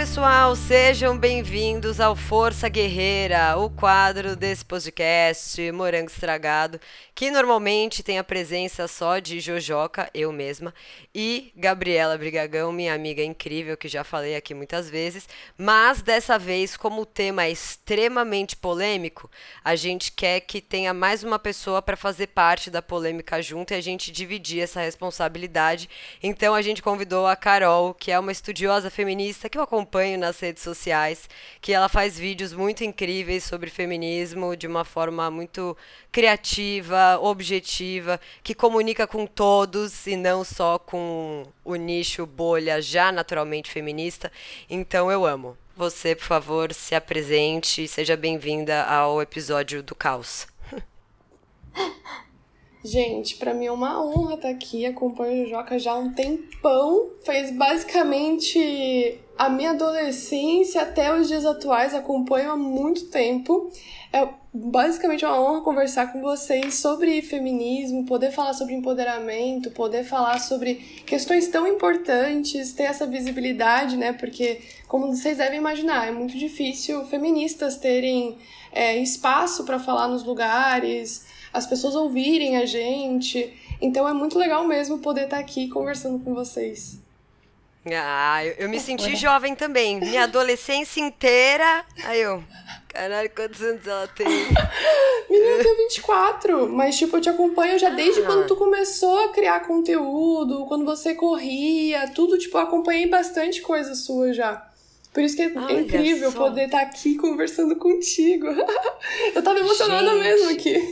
pessoal, sejam bem-vindos ao Força Guerreira, o quadro desse podcast Morango Estragado, que normalmente tem a presença só de Jojoca, eu mesma, e Gabriela Brigagão, minha amiga incrível, que já falei aqui muitas vezes, mas dessa vez, como o tema é extremamente polêmico, a gente quer que tenha mais uma pessoa para fazer parte da polêmica junto e a gente dividir essa responsabilidade. Então a gente convidou a Carol, que é uma estudiosa feminista que eu acompanho nas redes sociais, que ela faz vídeos muito incríveis sobre feminismo de uma forma muito criativa, objetiva, que comunica com todos e não só com o nicho bolha já naturalmente feminista. Então eu amo. Você, por favor, se apresente e seja bem-vinda ao episódio do Caos. Gente, para mim é uma honra estar aqui. Acompanho o Joca já há um tempão. Fez basicamente a minha adolescência até os dias atuais. Acompanho há muito tempo. É basicamente uma honra conversar com vocês sobre feminismo, poder falar sobre empoderamento, poder falar sobre questões tão importantes, ter essa visibilidade, né? Porque, como vocês devem imaginar, é muito difícil feministas terem é, espaço para falar nos lugares as pessoas ouvirem a gente. Então é muito legal mesmo poder estar aqui conversando com vocês. Ah, eu, eu me senti jovem também. Minha adolescência inteira. Aí eu. Caralho, quantos anos ela tem? Menina, eu tenho 24, mas tipo, eu te acompanho já desde ah. quando tu começou a criar conteúdo, quando você corria, tudo, tipo, eu acompanhei bastante coisa sua já. Por isso que é Olha incrível só. poder estar tá aqui conversando contigo. eu tava emocionada Gente. mesmo aqui.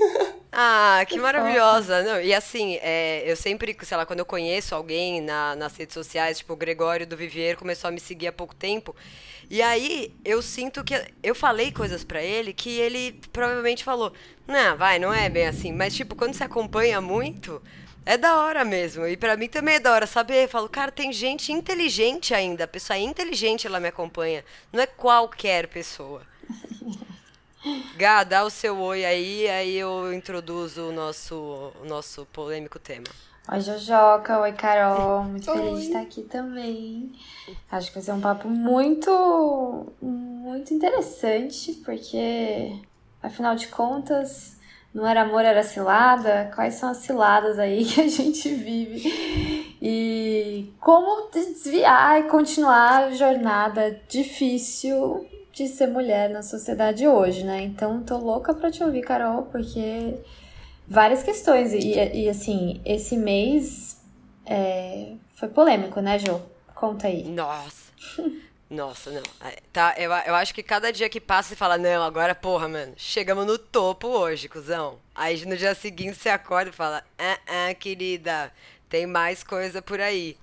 Ah, que, que maravilhosa. Não, e assim, é, eu sempre, sei lá, quando eu conheço alguém na, nas redes sociais, tipo, o Gregório do Vivier começou a me seguir há pouco tempo. E aí eu sinto que eu falei coisas para ele que ele provavelmente falou: Não, vai, não é bem assim. Mas, tipo, quando você acompanha muito, é da hora mesmo. E para mim também é da hora saber. Eu falo, cara, tem gente inteligente ainda. A pessoa é inteligente, ela me acompanha. Não é qualquer pessoa. Gá, dá o seu oi aí, aí eu introduzo o nosso, o nosso polêmico tema. Oi, Jojoca. Oi, Carol. Muito oi. feliz de estar aqui também. Acho que vai ser um papo muito, muito interessante, porque, afinal de contas, não era amor, era cilada. Quais são as ciladas aí que a gente vive? E como desviar e continuar a jornada difícil de ser mulher na sociedade hoje, né? Então, tô louca pra te ouvir, Carol, porque várias questões. E, e assim, esse mês é, foi polêmico, né, Jo? Conta aí. Nossa. Nossa, não. É, tá, eu, eu acho que cada dia que passa você fala, não, agora, porra, mano, chegamos no topo hoje, cuzão. Aí no dia seguinte você acorda e fala, ah, ah, querida, tem mais coisa por aí.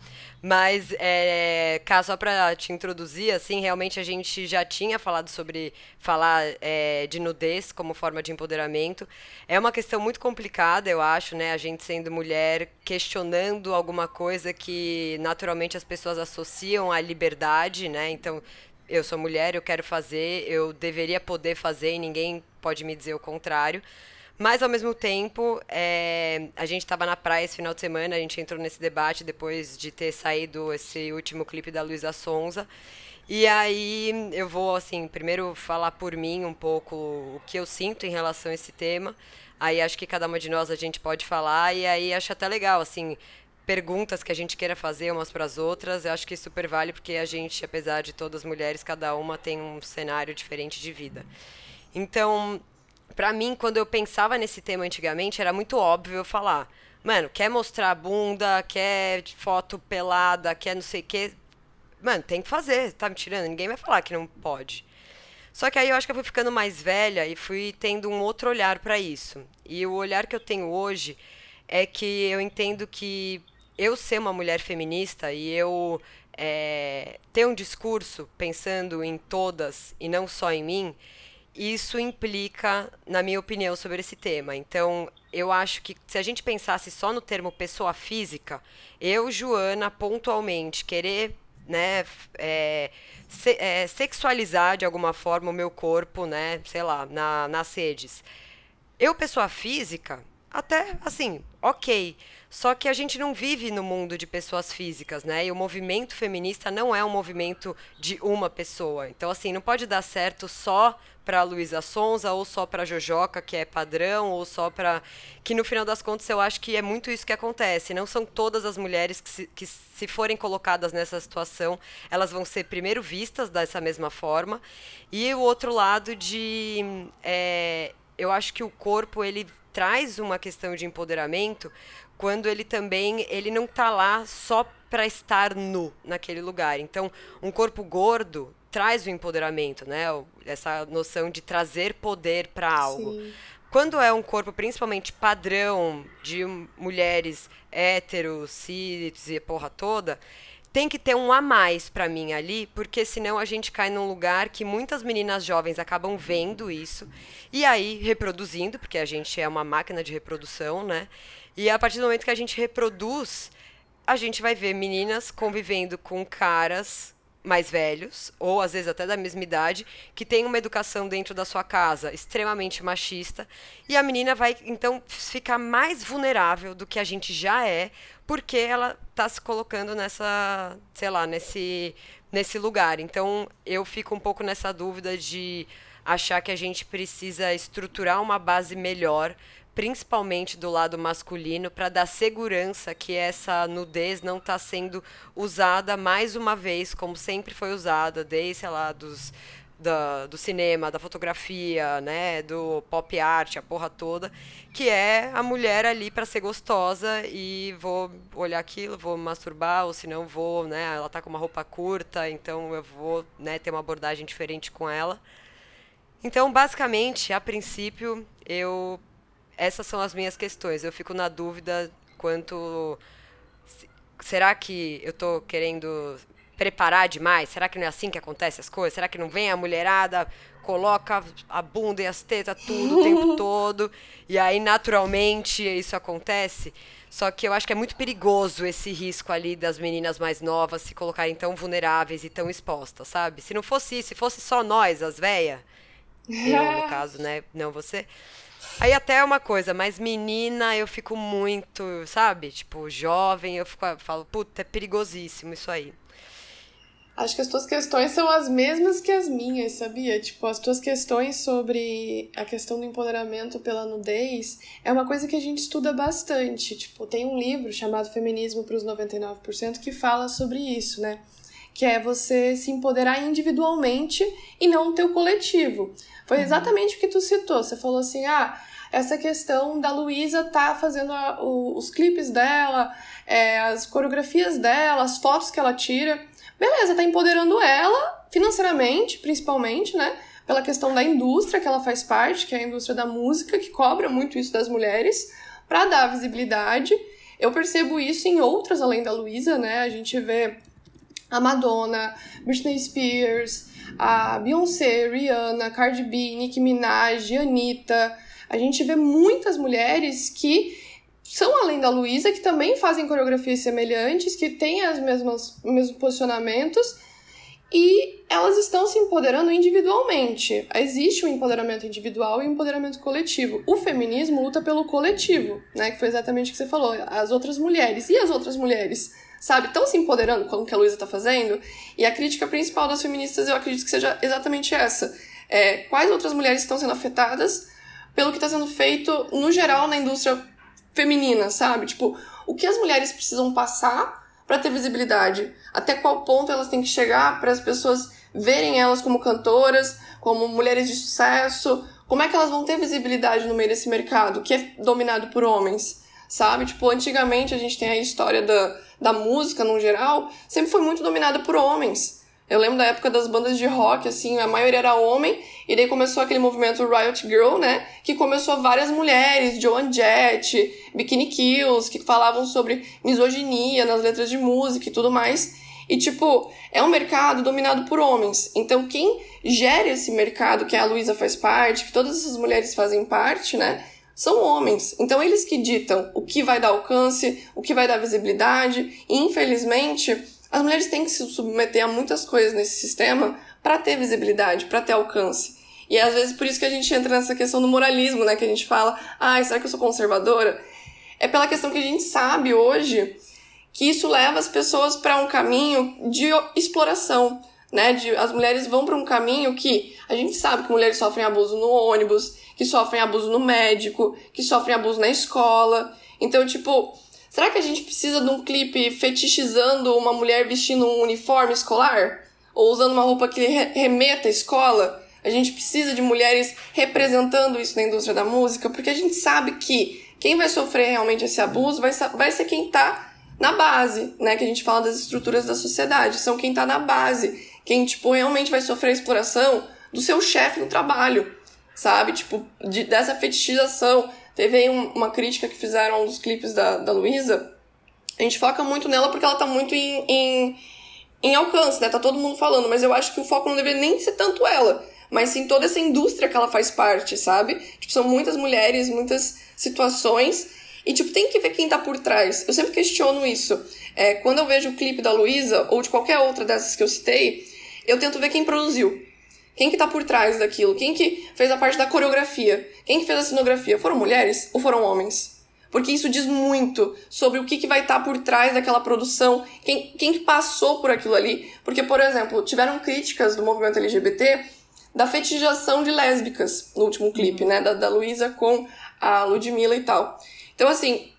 Mas, é, só para te introduzir, assim, realmente a gente já tinha falado sobre falar é, de nudez como forma de empoderamento. É uma questão muito complicada, eu acho, né? A gente sendo mulher, questionando alguma coisa que naturalmente as pessoas associam à liberdade, né? Então, eu sou mulher, eu quero fazer, eu deveria poder fazer e ninguém pode me dizer o contrário. Mas, ao mesmo tempo, é, a gente estava na praia esse final de semana, a gente entrou nesse debate depois de ter saído esse último clipe da Luísa Sonza. E aí eu vou, assim, primeiro falar por mim um pouco o que eu sinto em relação a esse tema. Aí acho que cada uma de nós a gente pode falar, e aí acho até legal, assim, perguntas que a gente queira fazer umas para as outras. Eu acho que super vale, porque a gente, apesar de todas mulheres, cada uma tem um cenário diferente de vida. Então, para mim, quando eu pensava nesse tema antigamente, era muito óbvio eu falar, mano, quer mostrar a bunda, quer foto pelada, quer não sei o quê. Mano, tem que fazer, tá me tirando? Ninguém vai falar que não pode. Só que aí eu acho que eu fui ficando mais velha e fui tendo um outro olhar para isso. E o olhar que eu tenho hoje é que eu entendo que eu ser uma mulher feminista e eu é, ter um discurso pensando em todas e não só em mim, isso implica, na minha opinião, sobre esse tema. Então, eu acho que se a gente pensasse só no termo pessoa física, eu, Joana, pontualmente, querer né, é, se, é, sexualizar de alguma forma o meu corpo, né, sei lá, na, nas redes. Eu, pessoa física, até assim, ok. Só que a gente não vive no mundo de pessoas físicas, né? E o movimento feminista não é um movimento de uma pessoa. Então, assim, não pode dar certo só para Luísa Sonza ou só para Jojoca, que é padrão, ou só para que no final das contas eu acho que é muito isso que acontece. Não são todas as mulheres que se, que se forem colocadas nessa situação, elas vão ser primeiro vistas dessa mesma forma. E o outro lado de é, eu acho que o corpo ele traz uma questão de empoderamento quando ele também ele não está lá só para estar nu naquele lugar. Então, um corpo gordo traz o empoderamento, né? Essa noção de trazer poder para algo. Sim. Quando é um corpo principalmente padrão de mulheres héteros, cis e porra toda, tem que ter um a mais para mim ali, porque senão a gente cai num lugar que muitas meninas jovens acabam vendo isso e aí reproduzindo, porque a gente é uma máquina de reprodução, né? E a partir do momento que a gente reproduz, a gente vai ver meninas convivendo com caras mais velhos, ou às vezes até da mesma idade, que tem uma educação dentro da sua casa extremamente machista, e a menina vai então ficar mais vulnerável do que a gente já é, porque ela está se colocando nessa, sei lá, nesse, nesse lugar. Então eu fico um pouco nessa dúvida de achar que a gente precisa estruturar uma base melhor principalmente do lado masculino, para dar segurança que essa nudez não está sendo usada mais uma vez, como sempre foi usada, desde, sei lá, dos, da, do cinema, da fotografia, né, do pop art, a porra toda, que é a mulher ali para ser gostosa e vou olhar aquilo, vou masturbar, ou se não vou, né, ela tá com uma roupa curta, então eu vou, né, ter uma abordagem diferente com ela. Então, basicamente, a princípio, eu essas são as minhas questões. Eu fico na dúvida quanto. Será que eu estou querendo preparar demais? Será que não é assim que acontece as coisas? Será que não vem a mulherada, coloca a bunda e as tetas tudo o tempo todo, e aí naturalmente isso acontece? Só que eu acho que é muito perigoso esse risco ali das meninas mais novas se colocarem tão vulneráveis e tão expostas, sabe? Se não fosse isso, se fosse só nós, as véias, eu no caso, né, não você, Aí até é uma coisa, mas menina eu fico muito, sabe? Tipo, jovem, eu fico, falo, puta, é perigosíssimo isso aí. Acho que as tuas questões são as mesmas que as minhas, sabia? Tipo, as tuas questões sobre a questão do empoderamento pela nudez é uma coisa que a gente estuda bastante. Tipo, tem um livro chamado Feminismo para os 99% que fala sobre isso, né? Que é você se empoderar individualmente e não o teu coletivo. Foi uhum. exatamente o que tu citou. Você falou assim: ah, essa questão da Luísa tá fazendo a, o, os clipes dela, é, as coreografias dela, as fotos que ela tira. Beleza, tá empoderando ela, financeiramente, principalmente, né? Pela questão da indústria que ela faz parte, que é a indústria da música, que cobra muito isso das mulheres, para dar visibilidade. Eu percebo isso em outras além da Luísa, né? A gente vê a Madonna, Britney Spears, a Beyoncé, Rihanna, Cardi B, Nicki Minaj, Anitta. A gente vê muitas mulheres que são além da Luísa, que também fazem coreografias semelhantes, que têm as mesmas, os mesmos posicionamentos e elas estão se empoderando individualmente. Existe um empoderamento individual e um empoderamento coletivo. O feminismo luta pelo coletivo, né? Que foi exatamente o que você falou. As outras mulheres. E as outras mulheres? sabe, estão se empoderando com o que a Luísa está fazendo. E a crítica principal das feministas eu acredito que seja exatamente essa. É, quais outras mulheres estão sendo afetadas pelo que está sendo feito, no geral, na indústria feminina, sabe? Tipo, o que as mulheres precisam passar para ter visibilidade? Até qual ponto elas têm que chegar para as pessoas verem elas como cantoras, como mulheres de sucesso? Como é que elas vão ter visibilidade no meio desse mercado que é dominado por homens? Sabe? Tipo, antigamente a gente tem a história da da música no geral, sempre foi muito dominada por homens. Eu lembro da época das bandas de rock, assim, a maioria era homem, e daí começou aquele movimento Riot Girl, né? Que começou várias mulheres, Joan Jett, Bikini Kills, que falavam sobre misoginia nas letras de música e tudo mais. E, tipo, é um mercado dominado por homens. Então, quem gera esse mercado, que a Luísa faz parte, que todas essas mulheres fazem parte, né? são homens. Então eles que ditam o que vai dar alcance, o que vai dar visibilidade. E infelizmente, as mulheres têm que se submeter a muitas coisas nesse sistema para ter visibilidade, para ter alcance. E às vezes por isso que a gente entra nessa questão do moralismo, né? Que a gente fala, ah, será que eu sou conservadora? É pela questão que a gente sabe hoje que isso leva as pessoas para um caminho de exploração, né? De, as mulheres vão para um caminho que a gente sabe que mulheres sofrem abuso no ônibus, que sofrem abuso no médico, que sofrem abuso na escola. Então, tipo, será que a gente precisa de um clipe fetichizando uma mulher vestindo um uniforme escolar? Ou usando uma roupa que remeta à escola? A gente precisa de mulheres representando isso na indústria da música, porque a gente sabe que quem vai sofrer realmente esse abuso vai, vai ser quem tá na base, né? Que a gente fala das estruturas da sociedade, são quem tá na base, quem, tipo, realmente vai sofrer a exploração do seu chefe no trabalho, sabe? Tipo, de, dessa fetichização. Teve aí um, uma crítica que fizeram dos clipes da, da Luísa. A gente foca muito nela porque ela tá muito em, em, em alcance, né? Tá todo mundo falando, mas eu acho que o foco não deveria nem ser tanto ela, mas sim toda essa indústria que ela faz parte, sabe? Tipo, são muitas mulheres, muitas situações e, tipo, tem que ver quem tá por trás. Eu sempre questiono isso. É, quando eu vejo o clipe da Luísa, ou de qualquer outra dessas que eu citei, eu tento ver quem produziu. Quem que tá por trás daquilo? Quem que fez a parte da coreografia? Quem que fez a cenografia? Foram mulheres ou foram homens? Porque isso diz muito sobre o que, que vai estar tá por trás daquela produção, quem, quem que passou por aquilo ali. Porque, por exemplo, tiveram críticas do movimento LGBT da fetichização de lésbicas no último clipe, uhum. né? Da, da Luísa com a Ludmilla e tal. Então, assim,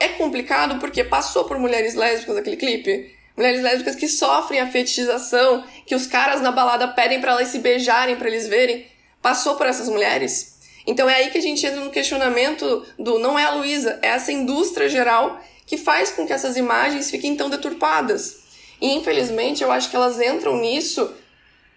é complicado porque passou por mulheres lésbicas aquele clipe. Mulheres lésbicas que sofrem a fetichização, que os caras na balada pedem para elas se beijarem, para eles verem. Passou por essas mulheres. Então é aí que a gente entra no questionamento do não é a Luísa, é essa indústria geral que faz com que essas imagens fiquem tão deturpadas. E infelizmente eu acho que elas entram nisso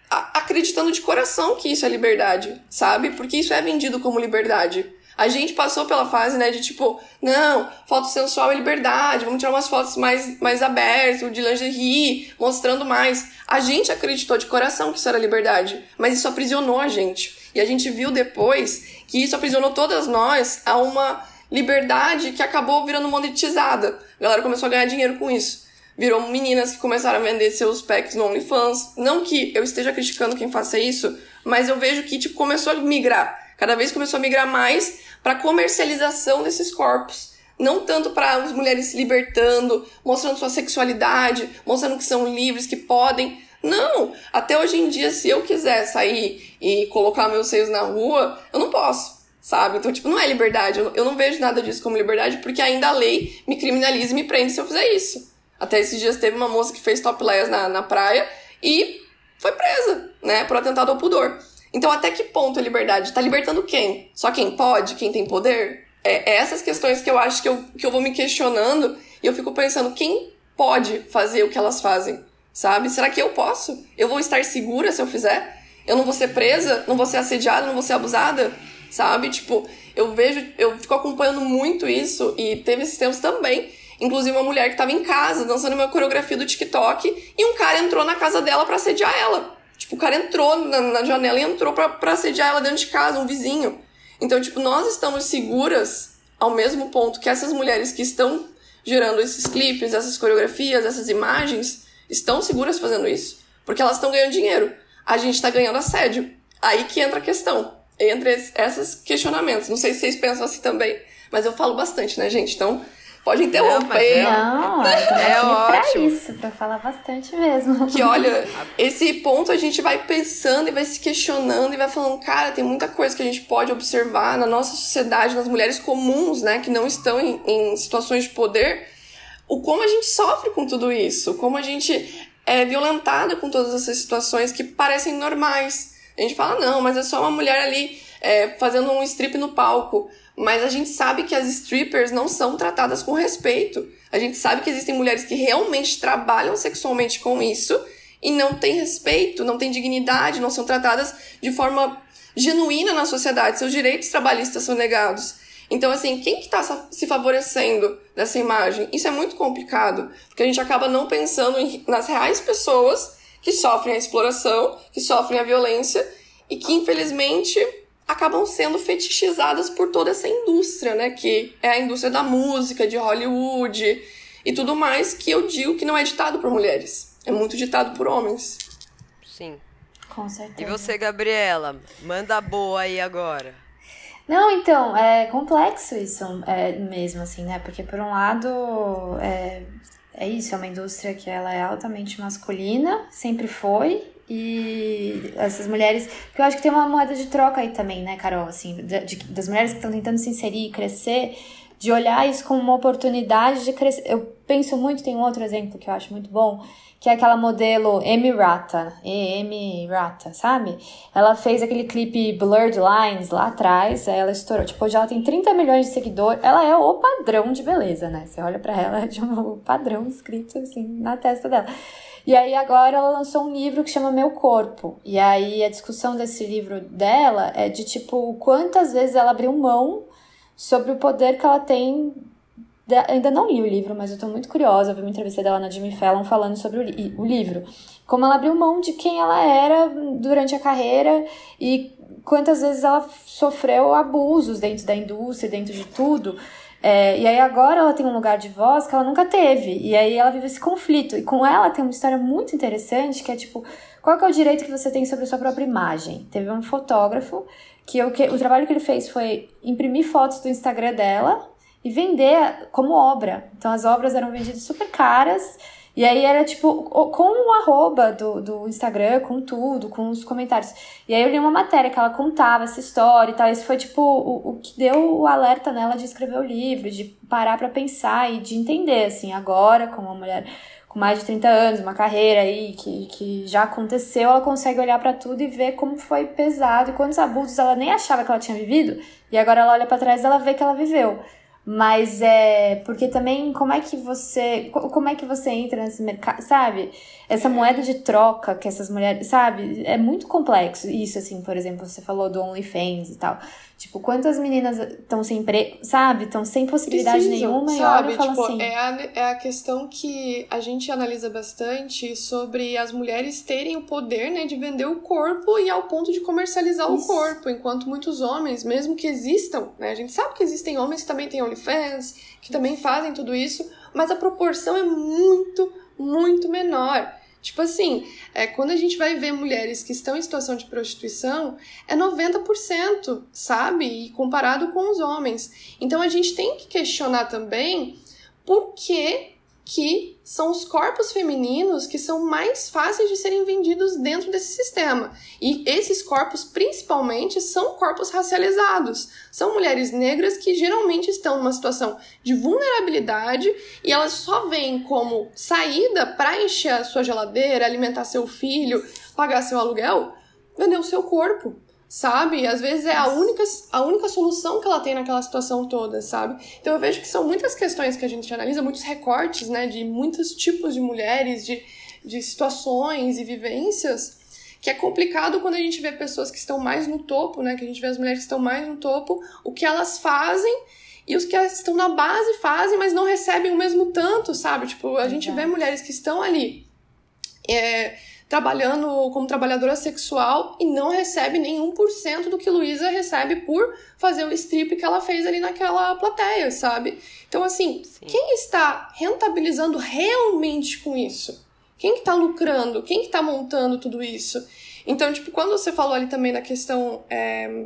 acreditando de coração que isso é liberdade, sabe? Porque isso é vendido como liberdade. A gente passou pela fase, né, de tipo, não, foto sensual é liberdade, vamos tirar umas fotos mais, mais abertas, de lingerie, mostrando mais. A gente acreditou de coração que isso era liberdade, mas isso aprisionou a gente. E a gente viu depois que isso aprisionou todas nós a uma liberdade que acabou virando monetizada. A galera começou a ganhar dinheiro com isso. Virou meninas que começaram a vender seus packs no OnlyFans. Não que eu esteja criticando quem faça isso, mas eu vejo que tipo, começou a migrar Cada vez começou a migrar mais para comercialização desses corpos. Não tanto para as mulheres se libertando, mostrando sua sexualidade, mostrando que são livres, que podem. Não! Até hoje em dia, se eu quiser sair e colocar meus seios na rua, eu não posso sabe? Então, tipo, não é liberdade. Eu não vejo nada disso como liberdade, porque ainda a lei me criminaliza e me prende se eu fizer isso. Até esses dias teve uma moça que fez topless na, na praia e foi presa, né, por atentado ao pudor. Então, até que ponto a liberdade? Está libertando quem? Só quem pode? Quem tem poder? É, é, essas questões que eu acho que eu, que eu vou me questionando e eu fico pensando, quem pode fazer o que elas fazem? Sabe? Será que eu posso? Eu vou estar segura se eu fizer? Eu não vou ser presa? Não vou ser assediada? Não vou ser abusada? Sabe? Tipo, eu vejo, eu fico acompanhando muito isso e teve esses tempos também. Inclusive uma mulher que estava em casa dançando uma coreografia do TikTok e um cara entrou na casa dela para assediar ela. Tipo, o cara entrou na, na janela e entrou pra, pra assediar ela dentro de casa, um vizinho. Então, tipo, nós estamos seguras ao mesmo ponto que essas mulheres que estão gerando esses clipes, essas coreografias, essas imagens, estão seguras fazendo isso. Porque elas estão ganhando dinheiro. A gente está ganhando assédio. Aí que entra a questão. Entre esses questionamentos. Não sei se vocês pensam assim também, mas eu falo bastante, né, gente? Então, Pode interromper. Não, é, é ótimo. Pra isso, pra falar bastante mesmo. Que olha, esse ponto a gente vai pensando e vai se questionando e vai falando, cara, tem muita coisa que a gente pode observar na nossa sociedade, nas mulheres comuns, né, que não estão em, em situações de poder, o como a gente sofre com tudo isso, como a gente é violentada com todas essas situações que parecem normais. A gente fala, não, mas é só uma mulher ali é, fazendo um strip no palco. Mas a gente sabe que as strippers não são tratadas com respeito. A gente sabe que existem mulheres que realmente trabalham sexualmente com isso e não têm respeito, não têm dignidade, não são tratadas de forma genuína na sociedade. Seus direitos trabalhistas são negados. Então, assim, quem que está se favorecendo dessa imagem? Isso é muito complicado, porque a gente acaba não pensando nas reais pessoas que sofrem a exploração, que sofrem a violência e que, infelizmente, acabam sendo fetichizadas por toda essa indústria, né? Que é a indústria da música, de Hollywood e tudo mais, que eu digo que não é ditado por mulheres. É muito ditado por homens. Sim. Com certeza. E você, Gabriela? Manda a boa aí agora. Não, então, é complexo isso é, mesmo, assim, né? Porque, por um lado, é, é isso, é uma indústria que ela é altamente masculina, sempre foi, e essas mulheres. Porque eu acho que tem uma moeda de troca aí também, né, Carol? Assim, de, de, das mulheres que estão tentando se inserir e crescer, de olhar isso como uma oportunidade de crescer. Eu penso muito, tem um outro exemplo que eu acho muito bom, que é aquela modelo Amy Rata, E.M. Rata, sabe? Ela fez aquele clipe Blurred Lines lá atrás, aí ela estourou. Tipo, hoje ela tem 30 milhões de seguidores, ela é o padrão de beleza, né? Você olha para ela, é de um padrão escrito assim na testa dela. E aí agora ela lançou um livro que chama Meu Corpo. E aí a discussão desse livro dela é de tipo quantas vezes ela abriu mão sobre o poder que ela tem ainda não li o livro, mas eu tô muito curiosa. Eu vi uma entrevista dela na Jimmy Fallon falando sobre o, li o livro. Como ela abriu mão de quem ela era durante a carreira e quantas vezes ela sofreu abusos dentro da indústria, dentro de tudo. É, e aí agora ela tem um lugar de voz que ela nunca teve. E aí ela vive esse conflito. E com ela tem uma história muito interessante que é tipo, qual é o direito que você tem sobre a sua própria imagem? Teve um fotógrafo que, o, que o trabalho que ele fez foi imprimir fotos do Instagram dela e vender como obra. Então as obras eram vendidas super caras. E aí era tipo, com o arroba do, do Instagram, com tudo, com os comentários. E aí eu li uma matéria que ela contava essa história e tal. Isso foi tipo o, o que deu o alerta nela de escrever o livro, de parar para pensar e de entender, assim, agora, como uma mulher com mais de 30 anos, uma carreira aí que, que já aconteceu, ela consegue olhar para tudo e ver como foi pesado e quantos abusos ela nem achava que ela tinha vivido. E agora ela olha para trás e ela vê que ela viveu. Mas é porque também como é que você como é que você entra nesse mercado, sabe? Essa moeda de troca que essas mulheres, sabe? É muito complexo isso assim, por exemplo, você falou do OnlyFans e tal. Tipo, quantas meninas estão sem emprego, sabe? Estão sem possibilidade Precisam, nenhuma sabe? e olham e tipo, assim. É a, é a questão que a gente analisa bastante sobre as mulheres terem o poder, né, de vender o corpo e ao ponto de comercializar Isso. o corpo, enquanto muitos homens, mesmo que existam, né, a gente sabe que existem homens que também têm OnlyFans, que também fazem tudo isso, mas a proporção é muito, muito menor. Tipo assim, é, quando a gente vai ver mulheres que estão em situação de prostituição, é 90%, sabe? E comparado com os homens. Então a gente tem que questionar também por que que são os corpos femininos que são mais fáceis de serem vendidos dentro desse sistema. E esses corpos, principalmente, são corpos racializados. São mulheres negras que geralmente estão numa situação de vulnerabilidade e elas só vêm como saída para encher a sua geladeira, alimentar seu filho, pagar seu aluguel, vender o seu corpo sabe? Às vezes é a única, a única solução que ela tem naquela situação toda, sabe? Então eu vejo que são muitas questões que a gente analisa, muitos recortes, né, de muitos tipos de mulheres, de, de situações e vivências, que é complicado quando a gente vê pessoas que estão mais no topo, né, que a gente vê as mulheres que estão mais no topo, o que elas fazem e os que estão na base fazem, mas não recebem o mesmo tanto, sabe? Tipo, a gente vê mulheres que estão ali. É, trabalhando como trabalhadora sexual e não recebe nenhum por cento do que Luísa recebe por fazer o strip que ela fez ali naquela plateia, sabe? Então, assim, Sim. quem está rentabilizando realmente com isso? Quem que tá lucrando? Quem que tá montando tudo isso? Então, tipo, quando você falou ali também da questão é,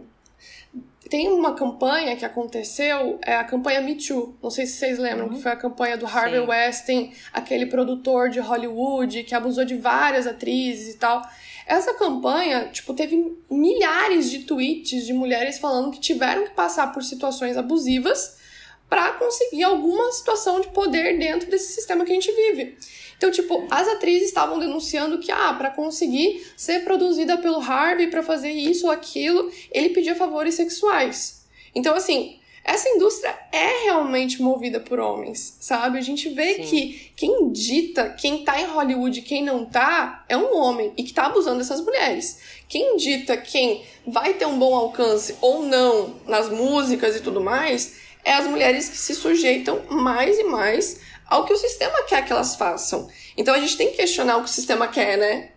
tem uma campanha que aconteceu, é a campanha Me Too. Não sei se vocês lembram, uhum. que foi a campanha do Harvey Sim. Weinstein, aquele produtor de Hollywood que abusou de várias atrizes e tal. Essa campanha, tipo, teve milhares de tweets de mulheres falando que tiveram que passar por situações abusivas para conseguir alguma situação de poder dentro desse sistema que a gente vive. Então, tipo, as atrizes estavam denunciando que, ah, para conseguir ser produzida pelo Harvey, para fazer isso ou aquilo, ele pedia favores sexuais. Então, assim, essa indústria é realmente movida por homens, sabe? A gente vê Sim. que quem dita, quem tá em Hollywood e quem não tá, é um homem e que tá abusando dessas mulheres. Quem dita quem vai ter um bom alcance ou não nas músicas e tudo mais, é as mulheres que se sujeitam mais e mais ao que o sistema quer que elas façam. Então a gente tem que questionar o que o sistema quer, né?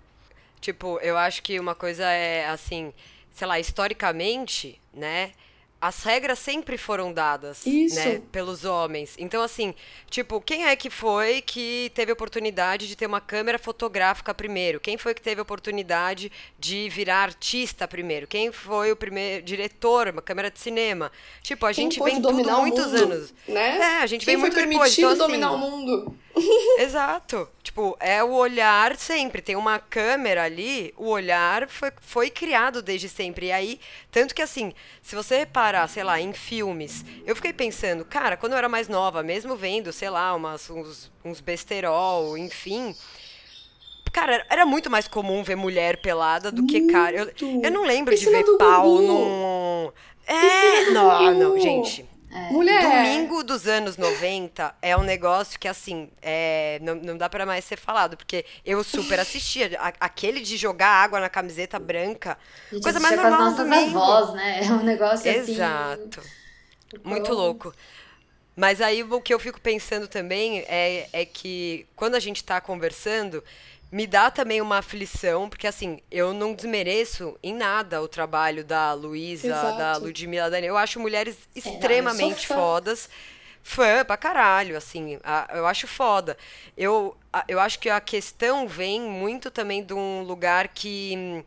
Tipo, eu acho que uma coisa é assim, sei lá, historicamente, né? As regras sempre foram dadas, né, pelos homens. Então, assim, tipo, quem é que foi que teve a oportunidade de ter uma câmera fotográfica primeiro? Quem foi que teve a oportunidade de virar artista primeiro? Quem foi o primeiro diretor, uma câmera de cinema? Tipo, a Quem gente vem tudo muitos mundo, anos. Né? É, a gente Quem vem foi muito permitido depois. Então, assim, dominar o mundo? Exato. Tipo, é o olhar sempre. Tem uma câmera ali, o olhar foi, foi criado desde sempre. E aí, tanto que assim, se você reparar, sei lá, em filmes, eu fiquei pensando, cara, quando eu era mais nova, mesmo vendo, sei lá, umas, uns, uns besterol, enfim. Cara, era muito mais comum ver mulher pelada do que cara. Eu, eu não lembro de Piscina ver pau num. É, não, não, gente. Mulher. Domingo dos anos 90 é um negócio que, assim, é, não, não dá pra mais ser falado, porque eu super assistia. A- aquele de jogar água na camiseta branca, Gente, coisa mais assistia com normal as nossas domingo. avós, né? É um negócio assim. Exato. Muito Como? louco. Mas aí o que eu fico pensando também é, é que quando a gente tá conversando, me dá também uma aflição, porque assim, eu não desmereço em nada o trabalho da Luísa, da. Ludmilla, da. Eu acho mulheres É, extremamente fã. fodas. Fã pra caralho, assim, a- eu acho foda. Eu, a- eu acho que a questão vem muito também de um lugar que, hum,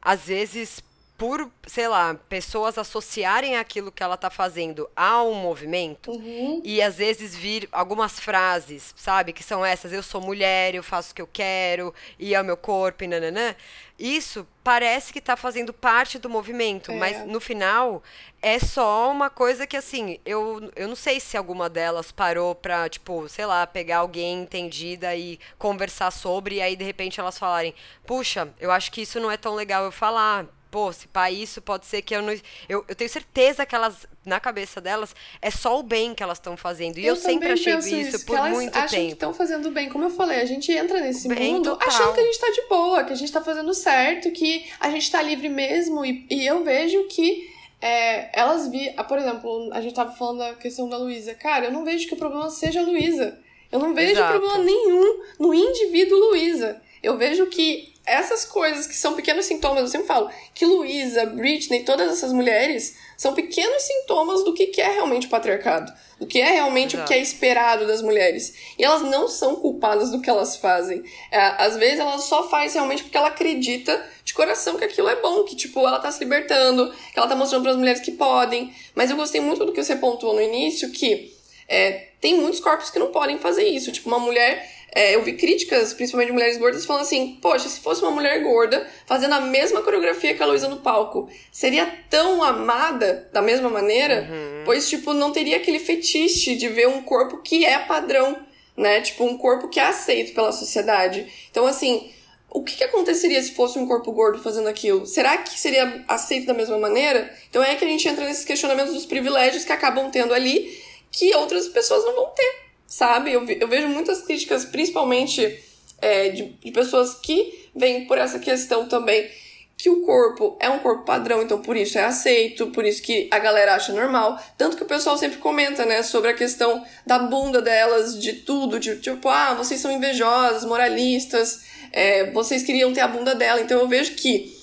às vezes, por, sei lá, pessoas associarem aquilo que ela tá fazendo a um movimento, Uhum. e às vezes vir algumas frases, sabe? Que são essas, eu sou mulher, eu faço o que eu quero, e é o meu corpo, e nananã. Isso parece que tá fazendo parte do movimento, É. mas no final é só uma coisa que, assim, eu, eu não sei se alguma delas parou pra, tipo, sei lá, pegar alguém entendida e conversar sobre, e aí de repente elas falarem, puxa, eu acho que isso não é tão legal eu falar. Pô, se pá, isso pode ser que eu não. Eu, eu tenho certeza que elas, na cabeça delas, é só o bem que elas estão fazendo. E eu, sempre também achei isso, que por elas muito acham que tempo. estão fazendo bem. Como eu falei, a gente entra nesse Bem mundo total. achando que a gente tá de boa, que a gente tá fazendo certo, que a gente tá livre mesmo. E, e eu vejo que é, elas vi. ah, Por exemplo, a gente tava falando da questão da Luísa. Cara, eu não vejo que o problema seja a Luísa. Eu não vejo Exato. problema nenhum no indivíduo Luísa. Eu vejo que essas coisas que são pequenos sintomas, eu sempre falo que Luísa, Britney, todas essas mulheres são pequenos sintomas do que é realmente o patriarcado, do que é realmente o Exato. que é esperado das mulheres. E elas não são culpadas do que elas fazem. É, às vezes elas só fazem realmente porque ela acredita de coração que aquilo é bom, que tipo, ela tá se libertando, que ela tá mostrando para as mulheres que podem. Mas eu gostei muito do que você pontuou no início, que é, tem muitos corpos que não podem fazer isso. Tipo, uma mulher. É, eu vi críticas, principalmente de mulheres gordas, falando assim: Poxa, se fosse uma mulher gorda fazendo a mesma coreografia que a Luísa no palco, seria tão amada da mesma maneira? Pois, tipo, não teria aquele fetiche de ver um corpo que é padrão, né? Tipo, um corpo que é aceito pela sociedade. Então, assim. O que, que aconteceria se fosse um corpo gordo fazendo aquilo? Será que seria aceito da mesma maneira? Então é que a gente entra nesses questionamentos dos privilégios que acabam tendo ali, que outras pessoas não vão ter, sabe? Eu, eu vejo muitas críticas, principalmente é, de, de pessoas que vêm por essa questão também, que o corpo é um corpo padrão, então por isso é aceito, por isso que a galera acha normal. Tanto que o pessoal sempre comenta, né, sobre a questão da bunda delas, de tudo, de tipo, ah, vocês são invejosas, moralistas, é, vocês queriam ter a bunda dela. Então eu vejo que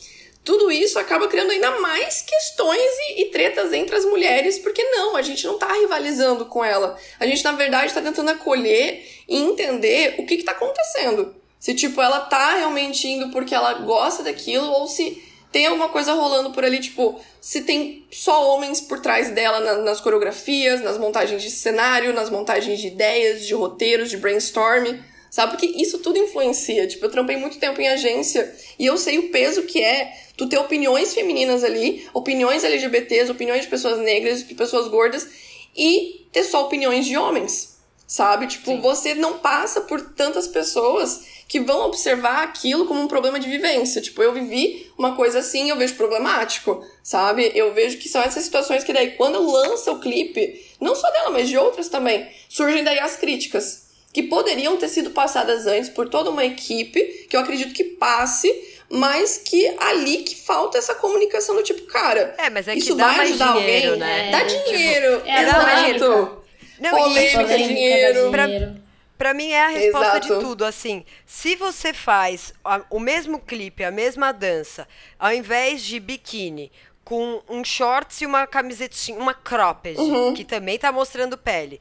tudo isso acaba criando ainda mais questões e, e tretas entre as mulheres, porque não, a gente não tá rivalizando com ela. A gente, na verdade, tá tentando acolher e entender o que que tá acontecendo. Se, tipo, ela tá realmente indo porque ela gosta daquilo, ou se tem alguma coisa rolando por ali, tipo, se tem só homens por trás dela na- nas coreografias, nas montagens de cenário, nas montagens de ideias, de roteiros, de brainstorm, sabe? Porque isso tudo influencia. Tipo, eu trampei muito tempo em agência e eu sei o peso que é tu ter opiniões femininas ali, opiniões LGBTs, opiniões de pessoas negras, de pessoas gordas e ter só opiniões de homens, sabe? Tipo, você não passa por tantas pessoas que vão observar aquilo como um problema de vivência. Tipo, eu vivi uma coisa assim, eu vejo problemático, sabe? Eu vejo que são essas situações que daí, quando lança o clipe, não só dela, mas de outras também, surgem daí as críticas. Que poderiam ter sido passadas antes por toda uma equipe, que eu acredito que passe, mas que ali que falta essa comunicação do tipo, cara, É, mas é que isso dá vai mais ajudar dinheiro, alguém? né? Dá É, tipo, dinheiro, é a exato. Não, Polêmica, e- Polêmica, dinheiro. dá dinheiro. Pra mim é a resposta Exato. de tudo, assim. Se você faz a- o mesmo clipe, a mesma dança, ao invés de biquíni, com um shorts e uma camisetinha, uma cropped, Uhum. que também tá mostrando pele.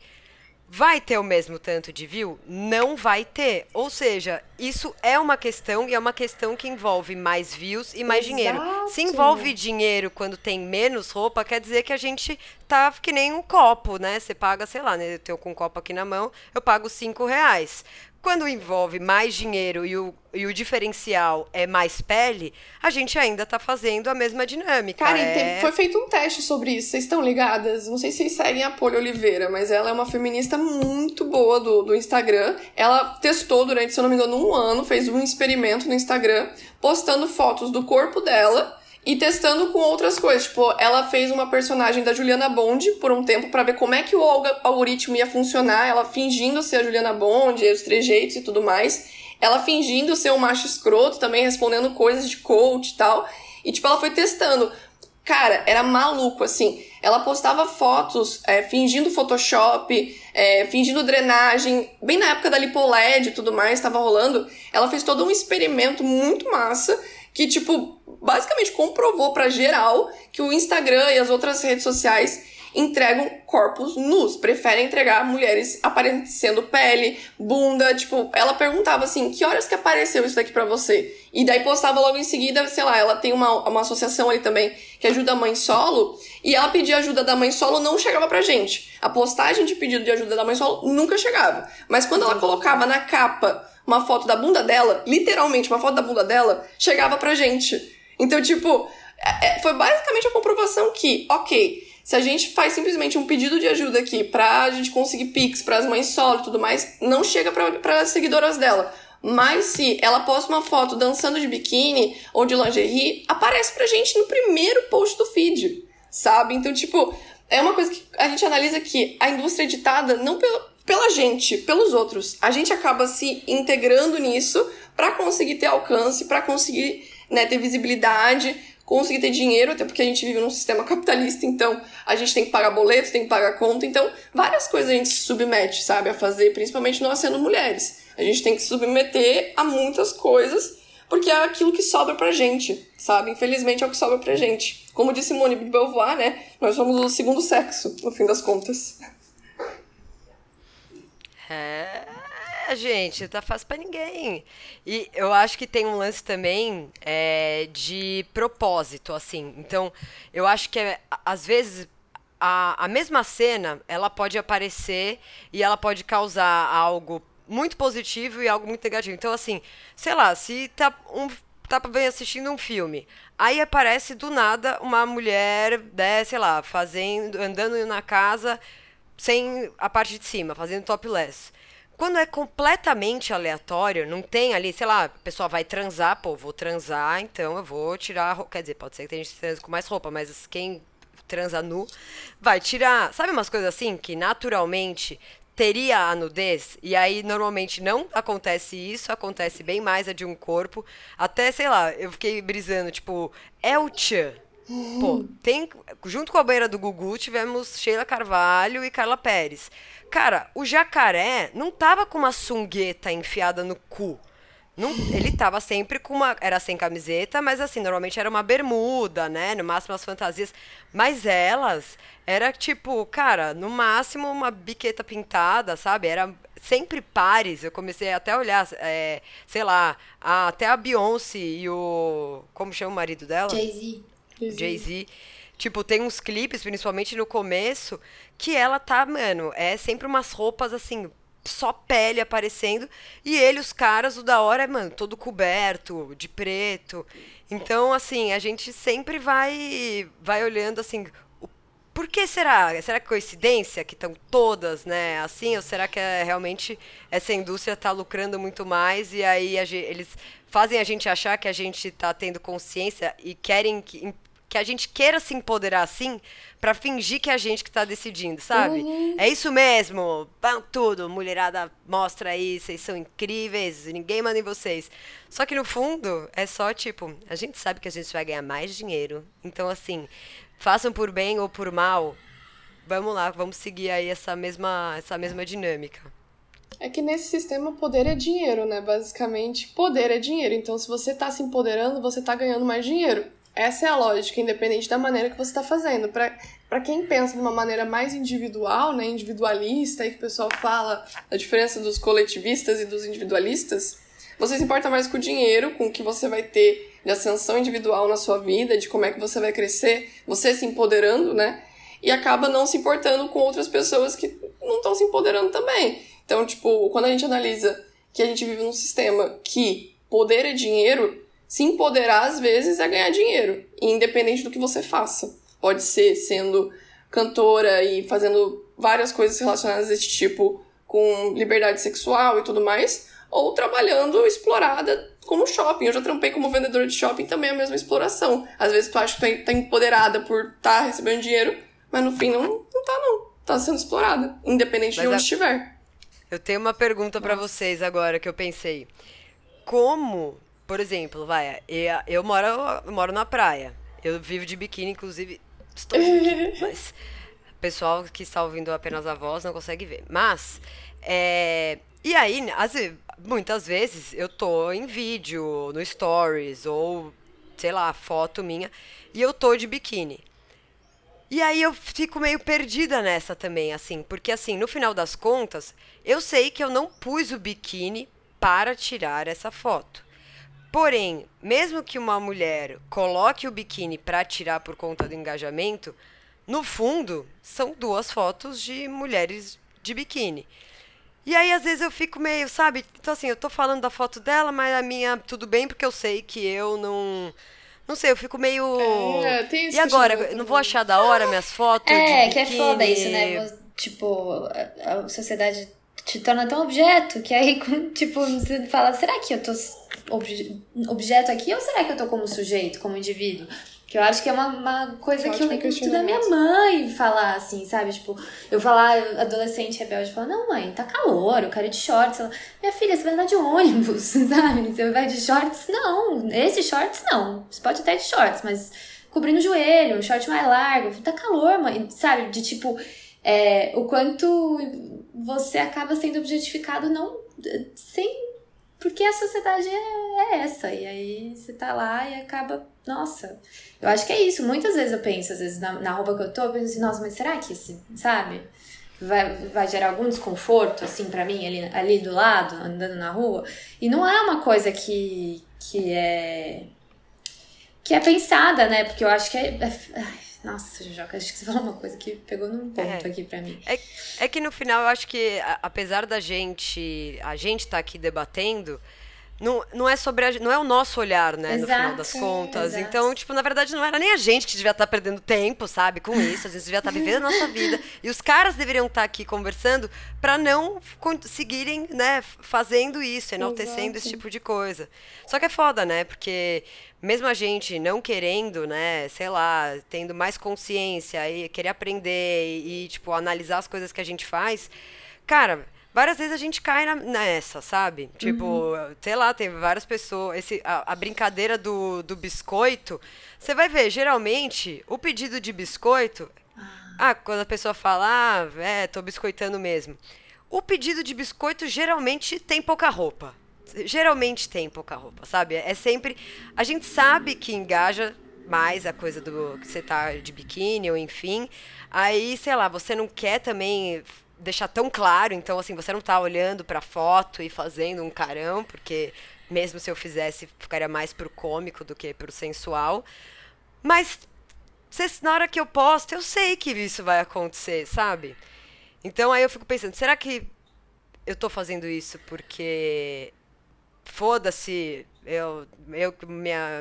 Vai ter o mesmo tanto de view? Não vai ter. Ou seja, isso é uma questão e é uma questão que envolve mais views e mais dinheiro. Se Exato. envolve dinheiro quando tem menos roupa, quer dizer que a gente tá que nem um copo, né? Você paga, sei lá, né? Eu tenho com um copo aqui na mão, eu pago cinco reais. Quando envolve mais dinheiro e o, e o diferencial é mais pele, a gente ainda tá fazendo a mesma dinâmica. Cara, é... foi feito um teste sobre isso. Vocês estão ligadas? Não sei se vocês seguem a Poli Oliveira, mas ela é uma feminista muito boa do, do Instagram. Ela testou durante, se eu não me engano, um ano, fez um experimento no Instagram, postando fotos do corpo dela e testando com outras coisas. Tipo, ela fez uma personagem da Juliana Bond por um tempo pra ver como é que o algoritmo ia funcionar, ela fingindo ser a Juliana Bond, os trejeitos e tudo mais. Ela fingindo ser um macho escroto, também respondendo coisas de coach e tal. E, tipo, ela foi testando. Cara, era maluco, assim. Ela postava fotos é, fingindo Photoshop, é, fingindo drenagem. Bem na época da LipoLED e tudo mais, tava rolando. Ela fez todo um experimento muito massa que, tipo, basicamente comprovou pra geral que o Instagram e as outras redes sociais entregam corpos nus, preferem entregar mulheres aparecendo pele, bunda, tipo, ela perguntava assim, que horas que apareceu isso daqui pra você? E daí postava logo em seguida, sei lá, ela tem uma, uma associação ali também que ajuda a mãe solo, e ela pedia ajuda da mãe solo, não chegava pra gente. A postagem de pedido de ajuda da mãe solo nunca chegava. Mas quando ela colocava na capa uma foto da bunda dela, literalmente uma foto da bunda dela, chegava pra gente. Então, tipo, é- é- foi basicamente a comprovação que, ok, se a gente faz simplesmente um pedido de ajuda aqui pra gente conseguir Pix pras mães solo e tudo mais, não chega pra, pra seguidoras dela. Mas se ela posta uma foto dançando de biquíni ou de lingerie, aparece pra gente no primeiro post do feed, sabe? Então, tipo, é uma coisa que a gente analisa que a indústria é ditada não pela, pela gente, pelos outros. A gente acaba se integrando nisso pra conseguir ter alcance, pra conseguir né, ter visibilidade, conseguir ter dinheiro, até porque a gente vive num sistema capitalista, então a gente tem que pagar boleto, tem que pagar conta, então várias coisas a gente se submete, sabe, a fazer, principalmente nós sendo mulheres. A gente tem que se submeter a muitas coisas, porque é aquilo que sobra pra gente, sabe? Infelizmente é o que sobra pra gente. Como disse Simone de Beauvoir, né? Nós somos o segundo sexo, no fim das contas. É, gente, tá fácil pra ninguém. E eu acho que tem um lance também é, de propósito, assim. Então, eu acho que é, às vezes a, a mesma cena ela pode aparecer e ela pode causar algo muito positivo e algo muito negativo. Então, assim, sei lá, se tá um tá bem assistindo um filme. Aí aparece do nada uma mulher, né, sei lá, fazendo, andando na casa sem a parte de cima, fazendo topless. Quando é completamente aleatório, não tem ali, sei lá, a pessoa vai transar, pô, vou transar, então eu vou tirar a roupa. Quer dizer, pode ser que tenha gente transa com mais roupa, mas quem transa nu vai tirar. Sabe umas coisas assim que naturalmente teria a nudez? E aí normalmente não acontece isso, acontece bem mais a de um corpo. Até, sei lá, eu fiquei brisando, tipo, é o tchan. Pô, tem. Junto com a banheira do Gugu, tivemos Sheila Carvalho e Carla Pérez. Cara, o jacaré não tava com uma sungueta enfiada no cu. Não, ele tava sempre com uma. Era sem camiseta, mas assim, normalmente era uma bermuda, né? No máximo as fantasias. Mas elas era tipo, cara, no máximo uma biqueta pintada, sabe? Era sempre pares. Eu comecei até a olhar, é, sei lá, a- até a Beyoncé e o. Como chama o marido dela? Jay-Z. Jay-Z. Tipo, tem uns clipes, principalmente no começo, que ela tá, mano, é sempre umas roupas assim, só pele aparecendo. E ele, os caras, o da hora é, mano, todo coberto, de preto. Então, assim, a gente sempre vai, vai olhando assim. Por que será? Será que é coincidência que estão todas, né, assim? Ou será que é realmente essa indústria tá lucrando muito mais e aí a eles fazem a gente achar que a gente tá tendo consciência e querem que, que a gente queira se empoderar assim pra fingir que é a gente que tá decidindo, sabe? É isso mesmo. Vão tudo, mulherada mostra aí, vocês são incríveis, ninguém manda em vocês. Só que no fundo é só tipo, a gente sabe que a gente vai ganhar mais dinheiro. Então assim, façam por bem ou por mal, vamos lá, vamos seguir aí essa mesma essa mesma dinâmica. É que nesse sistema poder é dinheiro, né? Basicamente, poder é dinheiro. Então, se você tá se empoderando, você tá ganhando mais dinheiro. Essa é a lógica, independente da maneira que você está fazendo. Para quem pensa de uma maneira mais individual, né, individualista, e que o pessoal fala a diferença dos coletivistas e dos individualistas, você se importa mais com o dinheiro, com o que você vai ter de ascensão individual na sua vida, de como é que você vai crescer, você se empoderando, né? E acaba não se importando com outras pessoas que não estão se empoderando também. Então, tipo, quando a gente analisa que a gente vive num sistema que poder é dinheiro, se empoderar às vezes é ganhar dinheiro, independente do que você faça. Pode ser sendo cantora e fazendo várias coisas relacionadas a esse tipo, com liberdade sexual e tudo mais, ou trabalhando explorada como shopping. Eu já trampei como vendedora de shopping também é a mesma exploração. Às vezes tu acha que tu tá empoderada por estar tá recebendo dinheiro, mas no fim não, não tá não. Tá sendo explorada, independente mas de onde a... estiver. Eu tenho uma pergunta para vocês agora que eu pensei. Como, por exemplo, vai, eu, eu moro eu moro na praia. Eu vivo de biquíni, inclusive estou de biquíni, mas o pessoal que está ouvindo apenas a voz não consegue ver. Mas é, e aí, às vezes, muitas vezes eu tô em vídeo, no stories, ou, sei lá, foto minha, e eu tô de biquíni. E aí eu fico meio perdida nessa também, assim, porque assim, no final das contas, eu sei que eu não pus o biquíni para tirar essa foto. Porém, mesmo que uma mulher coloque o biquíni para tirar por conta do engajamento, no fundo, são duas fotos de mulheres de biquíni. E aí, às vezes, eu fico meio, sabe? Então, assim, eu tô falando da foto dela, mas a minha, tudo bem, porque eu sei que eu não. Não sei, eu fico meio. É, tem e agora? Não vou achar da hora minhas fotos? É, que é foda isso, né? Tipo, a sociedade te torna tão objeto que aí, tipo, você fala, será que eu tô obje objeto aqui ou será que eu tô como sujeito, como indivíduo? Que eu acho que é uma, uma coisa que, que eu lembro muito da minha mãe falar, assim, sabe? Tipo, eu falar, adolescente rebelde, falar, não, mãe, tá calor, eu quero ir de shorts. Ela, minha filha, você vai andar de ônibus, sabe? Você vai de shorts? Não, esses shorts não. Você pode até de shorts, mas cobrindo o joelho, um short mais largo. Tá calor, mãe, sabe? De tipo, é, o quanto você acaba sendo objetificado não sem porque a sociedade é, é, essa. E aí você tá lá e acaba. Nossa, eu acho que é isso. Muitas vezes eu penso, às vezes, na, na roupa que eu tô, eu penso assim, nossa, mas será que esse, sabe? Vai, vai gerar algum desconforto, assim, para mim, ali, ali do lado, andando na rua. E não é uma coisa que, que é. que é pensada, né? Porque eu acho que é. é nossa, Joca, acho que você falou uma coisa que pegou num ponto é. aqui para mim. É, é que no final eu acho que, apesar da gente, a gente estar tá aqui debatendo, não, não é sobre a, não é o nosso olhar, né, exato, no final das contas. Exato. Então, tipo, na verdade não era nem a gente que devia estar tá perdendo tempo, sabe, com isso, a gente devia estar tá vivendo a nossa vida. E os caras deveriam estar aqui conversando para não conseguirem, né, fazendo isso, enaltecendo exato. esse tipo de coisa. Só que é foda, né? Porque mesmo a gente não querendo, né, sei lá, tendo mais consciência e querer aprender e, tipo, analisar as coisas que a gente faz, cara, várias vezes a gente cai na, nessa, sabe? Tipo, uhum. sei lá, tem várias pessoas. Esse, a, a, brincadeira do, do biscoito. Você vai ver, geralmente, o pedido de biscoito. Ah, ah quando a pessoa fala, ah, é, tô biscoitando mesmo. O pedido de biscoito geralmente tem pouca roupa geralmente tem pouca roupa, sabe? É sempre. A gente sabe que engaja mais a coisa do que você tá de biquíni ou enfim. Aí, sei lá, você não quer também deixar tão claro, então assim, você não tá olhando pra foto e fazendo um carão, porque mesmo se eu fizesse, ficaria mais pro cômico do que pro sensual. Mas na hora que eu posto, eu sei que isso vai acontecer, sabe? Então aí eu fico pensando, será que eu tô fazendo isso porque foda-se, eu, eu,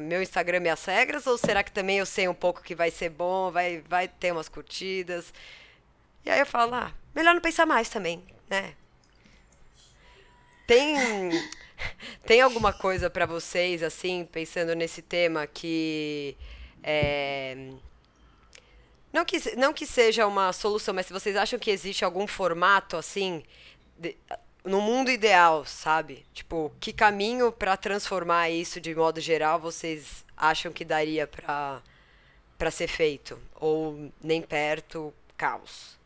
meu Instagram minhas regras, ou será que também eu sei um pouco que vai ser bom, vai, vai ter umas curtidas? E aí eu falo, ah, melhor não pensar mais também, né? Tem, tem alguma coisa para vocês, assim, pensando nesse tema que. É, não que, não que seja uma solução, mas se vocês acham que existe algum formato, assim, de, no mundo ideal, sabe? Tipo, que caminho para transformar isso de modo geral vocês acham que daria para para ser feito ou nem perto, caos?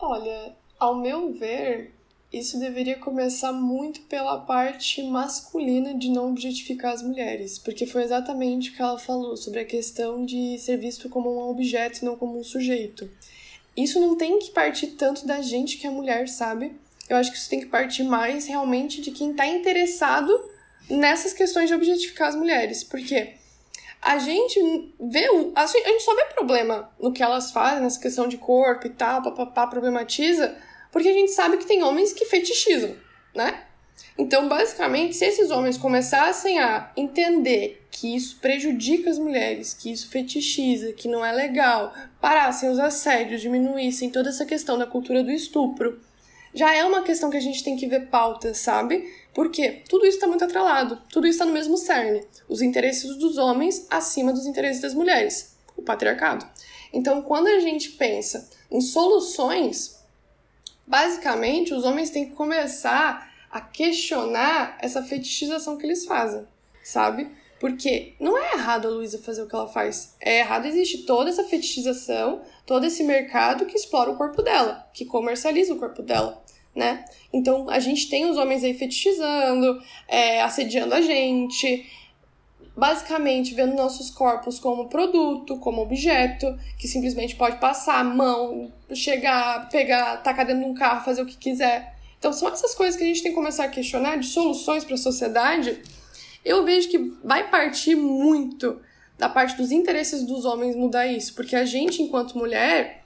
Olha, ao meu ver, isso deveria começar muito pela parte masculina de não objetificar as mulheres, porque foi exatamente o que ela falou sobre a questão de ser visto como um objeto e não como um sujeito. Isso não tem que partir tanto da gente que é mulher, sabe? Eu acho que isso tem que partir mais realmente de quem está interessado nessas questões de objetificar as mulheres, porque a gente vê a gente só vê problema no que elas fazem nessa questão de corpo e tal, papapá, problematiza porque a gente sabe que tem homens que fetichizam, né? Então, basicamente, se esses homens começassem a entender que isso prejudica as mulheres, que isso fetichiza, que não é legal, parassem os assédios, diminuíssem toda essa questão da cultura do estupro, já é uma questão que a gente tem que ver pauta, sabe? Porque tudo isso está muito atrelado, tudo isso está no mesmo cerne. Os interesses dos homens acima dos interesses das mulheres, o patriarcado. Então, quando a gente pensa em soluções basicamente, os homens têm que começar a questionar essa fetichização que eles fazem, sabe? Porque não é errado a Luísa fazer o que ela faz. É errado existe toda essa fetichização, todo esse mercado que explora o corpo dela, que comercializa o corpo dela, né? Então a gente tem os homens aí fetichizando, é, assediando a gente, basicamente vendo nossos corpos como produto, como objeto, que simplesmente pode passar a mão, chegar, pegar, tacar dentro de um carro, fazer o que quiser. Então são essas coisas que a gente tem que começar a questionar de soluções para a sociedade. Eu vejo que vai partir muito da parte dos interesses dos homens mudar isso, porque a gente, enquanto mulher,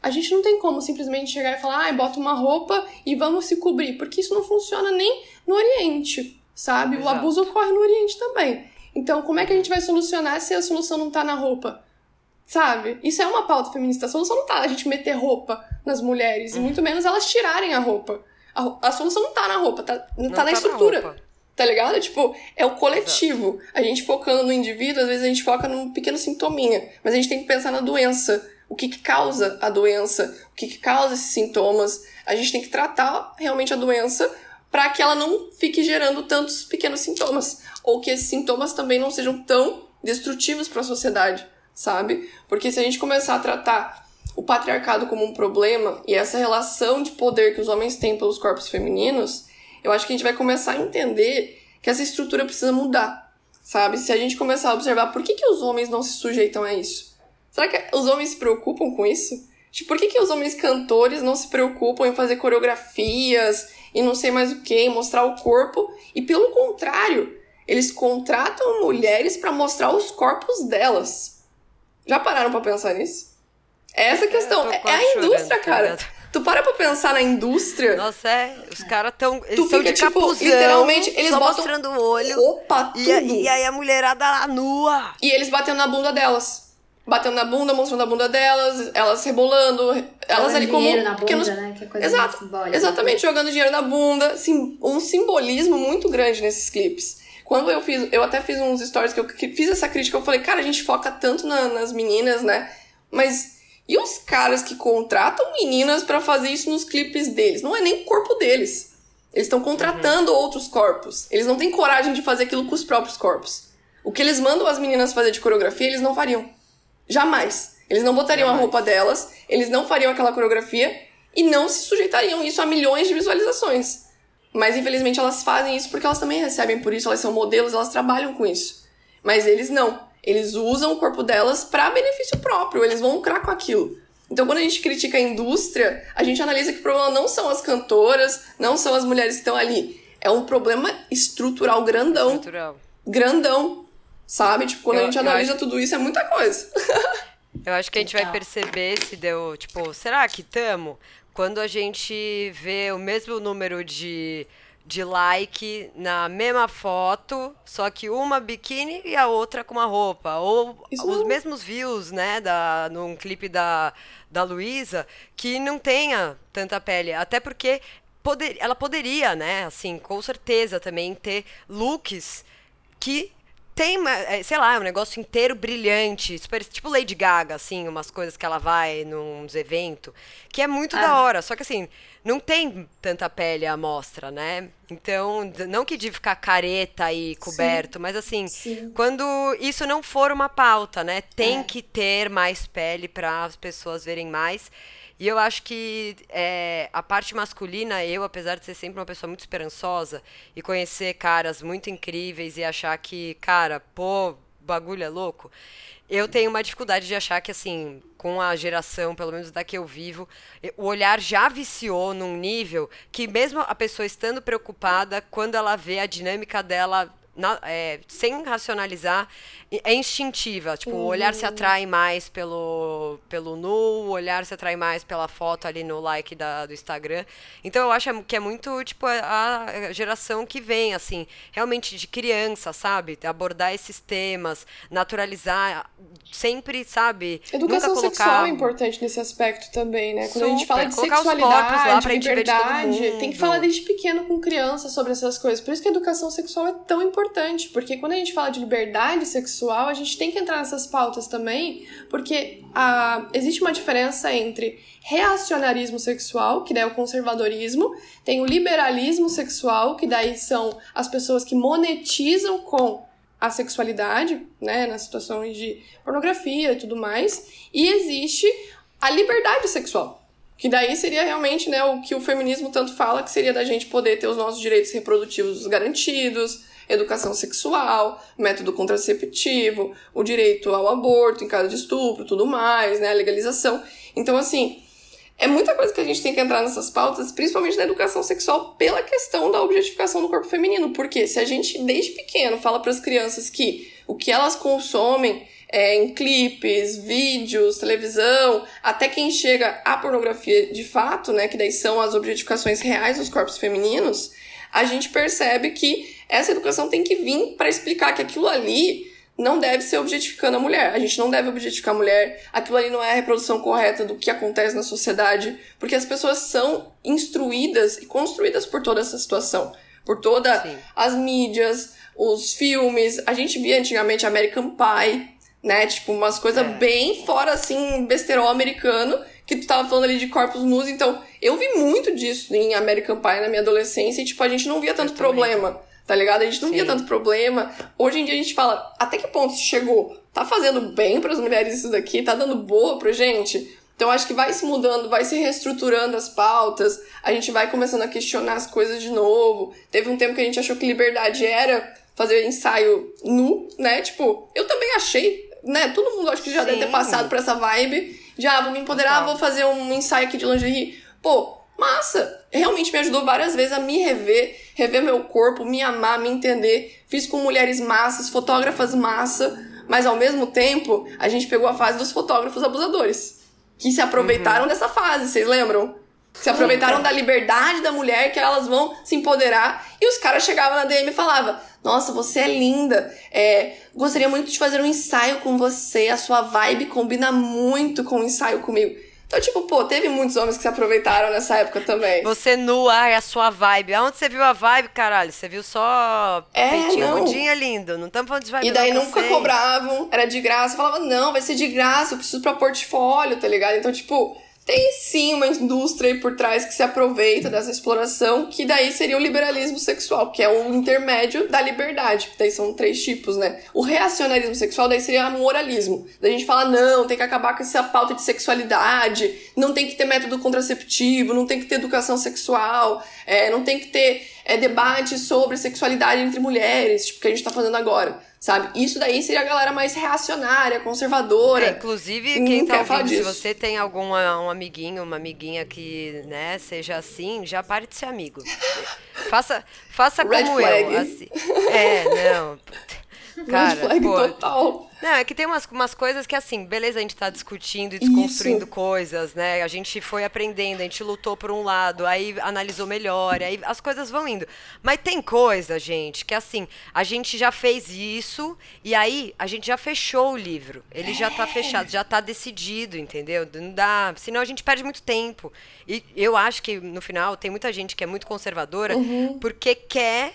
a gente não tem como simplesmente chegar e falar, ah, bota uma roupa e vamos se cobrir, porque isso não funciona nem no Oriente, sabe? Exato. O abuso ocorre no Oriente também. Então, como é que a gente vai solucionar se a solução não tá na roupa? Sabe? Isso é uma pauta feminista. A solução não tá a gente meter roupa nas mulheres, e muito menos elas tirarem a roupa. A, a solução não tá na roupa, tá, não, tá na tá estrutura. Na tá ligado? Tipo, é o coletivo. A gente focando no indivíduo, às vezes a gente foca num pequeno sintominha. Mas a gente tem que pensar na doença. O que, que causa a doença? O que, que causa esses sintomas? A gente tem que tratar realmente a doença para que ela não fique gerando tantos pequenos sintomas ou que esses sintomas também não sejam tão destrutivos para a sociedade, sabe? Porque se a gente começar a tratar o patriarcado como um problema e essa relação de poder que os homens têm pelos corpos femininos, eu acho que a gente vai começar a entender que essa estrutura precisa mudar, sabe? Se a gente começar a observar por que, que os homens não se sujeitam a isso. Será que os homens se preocupam com isso? Tipo, por que, que os homens cantores não se preocupam em fazer coreografias e não sei mais o que, mostrar o corpo? E pelo contrário, eles contratam mulheres para mostrar os corpos delas. Já pararam para pensar nisso? É essa a questão. É, é a indústria, cara. Tu para pra pensar na indústria. Nossa, é. Os caras tão. Eles estão de tipo, capuzão, literalmente, eles só botam mostrando o olho. Opa, tudo. E, e aí a mulherada lá nua. E eles batendo na bunda delas. Batendo na bunda, mostrando a bunda delas, elas rebolando, elas ali como. Na bunda, pequenos... né? Que é coisa Exato. Exatamente, jogando dinheiro na bunda. Sim, um simbolismo muito grande nesses clipes. Quando eu fiz, eu até fiz uns stories que eu fiz essa crítica, eu falei, cara, a gente foca tanto na, nas meninas, né? Mas e os caras que contratam meninas para fazer isso nos clipes deles? Não é nem o corpo deles. Eles estão contratando uhum. outros corpos. Eles não têm coragem de fazer aquilo com os próprios corpos. O que eles mandam as meninas fazer de coreografia, eles não fariam. Jamais. Eles não botariam Jamais. a roupa delas, eles não fariam aquela coreografia e não se sujeitariam isso a milhões de visualizações. Mas infelizmente elas fazem isso porque elas também recebem por isso, elas são modelos, elas trabalham com isso. Mas eles não. Eles usam o corpo delas para benefício próprio, eles vão lucrar com aquilo. Então, quando a gente critica a indústria, a gente analisa que o problema não são as cantoras, não são as mulheres que estão ali. É um problema estrutural grandão. Estrutural. Grandão. Sabe? Tipo, quando eu, a gente analisa acho... tudo isso, é muita coisa. eu acho que a gente vai perceber se deu, tipo, será que tamo? quando a gente vê o mesmo número de, de like na mesma foto, só que uma biquíni e a outra com uma roupa. Ou Isso os não... mesmos views, né, da, num clipe da, da Luísa, que não tenha tanta pele. Até porque poder, ela poderia, né, assim, com certeza também ter looks que tem, é, sei lá, um negócio inteiro brilhante, super, tipo Lady Gaga, assim, umas coisas que ela vai nos eventos, que é muito ah. da hora. Só que assim, não tem tanta pele à mostra, né? Então, não que de ficar careta e coberto, sim, mas assim, sim. quando isso não for uma pauta, né? Tem é. que ter mais pele para as pessoas verem mais. E eu acho que é, a parte masculina, eu, apesar de ser sempre uma pessoa muito esperançosa e conhecer caras muito incríveis e achar que, cara, pô, bagulho é louco, eu tenho uma dificuldade de achar que, assim, com a geração, pelo menos da que eu vivo, o olhar já viciou num nível que, mesmo a pessoa estando preocupada, quando ela vê a dinâmica dela na, é, sem racionalizar, é instintiva. Tipo, uhum. o olhar se atrai mais pelo, pelo nu, o olhar se atrai mais pela foto ali no like da, do Instagram. Então eu acho que é muito, tipo, a, geração que vem, assim, realmente de criança, sabe? Abordar esses temas, naturalizar, sempre, sabe? Educação colocar... sexual é importante nesse aspecto também, né? Quando Super, a gente fala de sexualidade, liberdade, tem que falar desde pequeno com criança sobre essas coisas. Por isso que a educação sexual é tão importante, porque quando a gente fala de liberdade sexual, a gente tem que entrar nessas pautas também, porque a, existe uma diferença entre reacionarismo sexual, que daí é o conservadorismo, tem o liberalismo sexual, que daí são as pessoas que monetizam com a sexualidade, né, nas situações de pornografia e tudo mais, e existe a liberdade sexual, que daí seria realmente né, o que o feminismo tanto fala, que seria da gente poder ter os nossos direitos reprodutivos garantidos, educação sexual, método contraceptivo, o direito ao aborto em caso de estupro, tudo mais, né, a legalização. Então, assim, é muita coisa que a gente tem que entrar nessas pautas, principalmente na educação sexual, pela questão da objetificação do corpo feminino. Porque se a gente, desde pequeno, fala para as crianças que o que elas consomem é, em clipes, vídeos, televisão, até quem chega à pornografia de fato, né, que daí são as objetificações reais dos corpos femininos, a gente percebe que essa educação tem que vir para explicar que aquilo ali não deve ser objetificando a mulher. A gente não deve objetificar a mulher. Aquilo ali não é a reprodução correta do que acontece na sociedade, porque as pessoas são instruídas e construídas por toda essa situação, por todas as mídias, os filmes. A gente via antigamente American Pie, né? Tipo, umas coisas é. bem fora, assim, besterol americano, que tu tava falando ali de corpos nus. Então, eu vi muito disso em American Pie na minha adolescência e, tipo, a gente não via tanto problema tá ligado? A gente não Sim. via tanto problema. Hoje em dia a gente fala, até que ponto chegou? Tá fazendo bem para as mulheres isso daqui? Tá dando boa pra gente? Então acho que vai se mudando, vai se reestruturando as pautas, a gente vai começando a questionar as coisas de novo. Teve um tempo que a gente achou que liberdade era fazer ensaio nu, né? Tipo, eu também achei, né? Todo mundo acho que já Sim. deve ter passado por essa vibe. Já, vou me empoderar, vou fazer um ensaio aqui de lingerie. Pô, massa! Realmente me ajudou várias vezes a me rever, rever meu corpo, me amar, me entender. Fiz com mulheres massas, fotógrafas massa, mas ao mesmo tempo a gente pegou a fase dos fotógrafos abusadores, que se aproveitaram uhum. dessa fase, vocês lembram? Se aproveitaram da liberdade da mulher, que elas vão se empoderar. E os caras chegavam na DM e falavam: Nossa, você é linda. É, gostaria muito de fazer um ensaio com você. A sua vibe combina muito com o ensaio comigo. Então, tipo, pô, teve muitos homens que se aproveitaram nessa época também. Você nua, é a sua vibe. Aonde você viu a vibe, caralho? Você viu só é, peitinho, não. bundinha lindo. Não estamos falando de vibe E daí nunca sei. cobravam, era de graça. Falava, não, vai ser de graça, eu preciso pra portfólio, tá ligado? Então, tipo, tem sim uma indústria aí por trás que se aproveita dessa exploração, que daí seria o liberalismo sexual, que é o intermédio da liberdade, daí são três tipos, né? O reacionarismo sexual daí seria o moralismo. Daí a gente fala, não, tem que acabar com essa pauta de sexualidade, não tem que ter método contraceptivo, não tem que ter educação sexual, é, não tem que ter é, debate sobre sexualidade entre mulheres, tipo, que a gente tá fazendo agora sabe? Isso daí seria a galera mais reacionária, conservadora. É, inclusive, quem tá ouvindo, se você tem algum um amiguinho, uma amiguinha que, né, seja assim, já pare de ser amigo. faça, faça como flag. eu. Assim. É, não. Cara, Red flag pô, total. Não, é que tem umas, umas coisas que, assim, beleza, a gente tá discutindo e desconstruindo Isso. coisas, né? A gente foi aprendendo, a gente lutou por um lado, aí analisou melhor, aí as coisas vão indo. Mas tem coisa, gente, que assim, a gente já fez isso e aí a gente já fechou o livro. Ele é. já tá fechado, já tá decidido, entendeu? Não dá. Senão a gente perde muito tempo. E eu acho que, no final, tem muita gente que é muito conservadora uhum. porque quer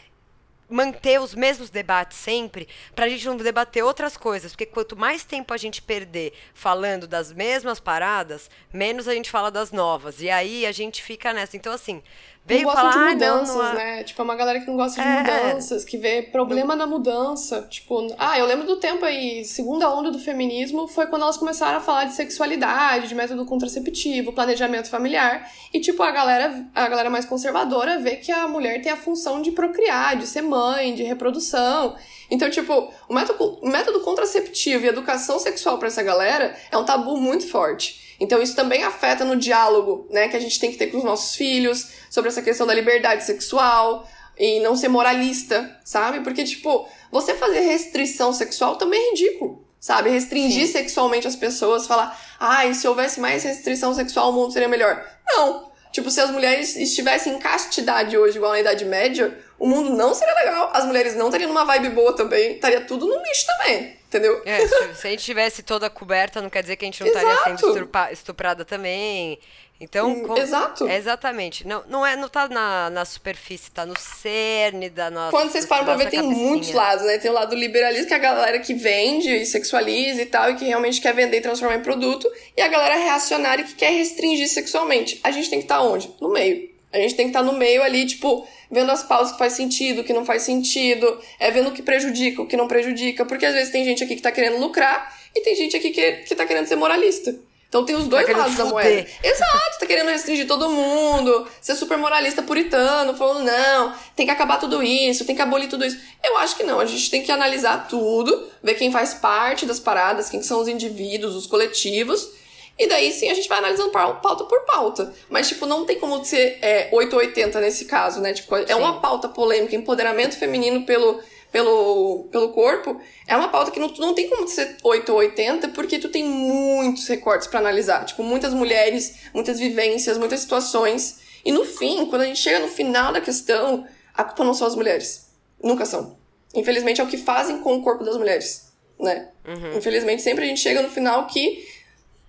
manter os mesmos debates sempre, pra gente não debater outras coisas. Porque quanto mais tempo a gente perder falando das mesmas paradas, menos a gente fala das novas. E aí a gente fica nessa. Então, assim, veio não falar, de ah, mudanças, não, não né? Tipo, é uma galera que não gosta de É. mudanças, que vê problema na mudança. Tipo, ah, eu lembro do tempo aí, segunda onda do feminismo foi quando elas começaram a falar de sexualidade, de método contraceptivo, planejamento familiar. E, tipo, a galera, a galera mais conservadora vê que a mulher tem a função de procriar, de ser mãe, de reprodução. Então, tipo, o método, o método contraceptivo e educação sexual pra essa galera é um tabu muito forte. Então isso também afeta no diálogo, né, que a gente tem que ter com os nossos filhos sobre essa questão da liberdade sexual e não ser moralista, sabe? Porque tipo, você fazer restrição sexual também é ridículo, sabe? Restringir sexualmente as pessoas, falar, ai, se houvesse mais restrição sexual o mundo seria melhor. Não. Tipo, se as mulheres estivessem em castidade hoje, igual na Idade Média, o mundo não seria legal. As mulheres não estariam numa vibe boa também. Estaria tudo no lixo também. Entendeu? É, se, a gente tivesse toda coberta, não quer dizer que a gente não estaria sendo estuprada também. Então, Hum, com- exato. exatamente. Não, não, é, não tá na, na superfície, tá no cerne da nossa. Quando vocês param pra ver, tem cabecinha. muitos lados, né? Tem o lado do liberalismo, que é a galera que vende e sexualiza e tal, e que realmente quer vender e transformar em produto, e a galera reacionária que quer restringir sexualmente. A gente tem que estar onde? No meio. A gente tem que estar no meio ali, tipo, vendo as pausas que faz sentido, o que não faz sentido, é vendo o que prejudica, o que não prejudica, porque às vezes tem gente aqui que tá querendo lucrar e tem gente aqui que, que tá querendo ser moralista. Então tem os dois querendo lados da moeda. Exato, tá querendo restringir todo mundo, ser super moralista puritano, falando, não, tem que acabar tudo isso, tem que abolir tudo isso. Eu acho que não, a gente tem que analisar tudo, ver quem faz parte das paradas, quem são os indivíduos, os coletivos, e daí sim a gente vai analisando pau- pauta por pauta. Mas, tipo, não tem como ser é, 8 ou 80 nesse caso, né? Tipo, é Sim. uma pauta polêmica, empoderamento feminino pelo, pelo, pelo corpo, é uma pauta que não, não tem como ser 8 ou 80, porque tu tem muitos recortes pra analisar. Tipo, muitas mulheres, muitas vivências, muitas situações. E no fim, quando a gente chega no final da questão, a culpa não são as mulheres. Nunca são. Infelizmente é o que fazem com o corpo das mulheres, né? Infelizmente sempre a gente chega no final que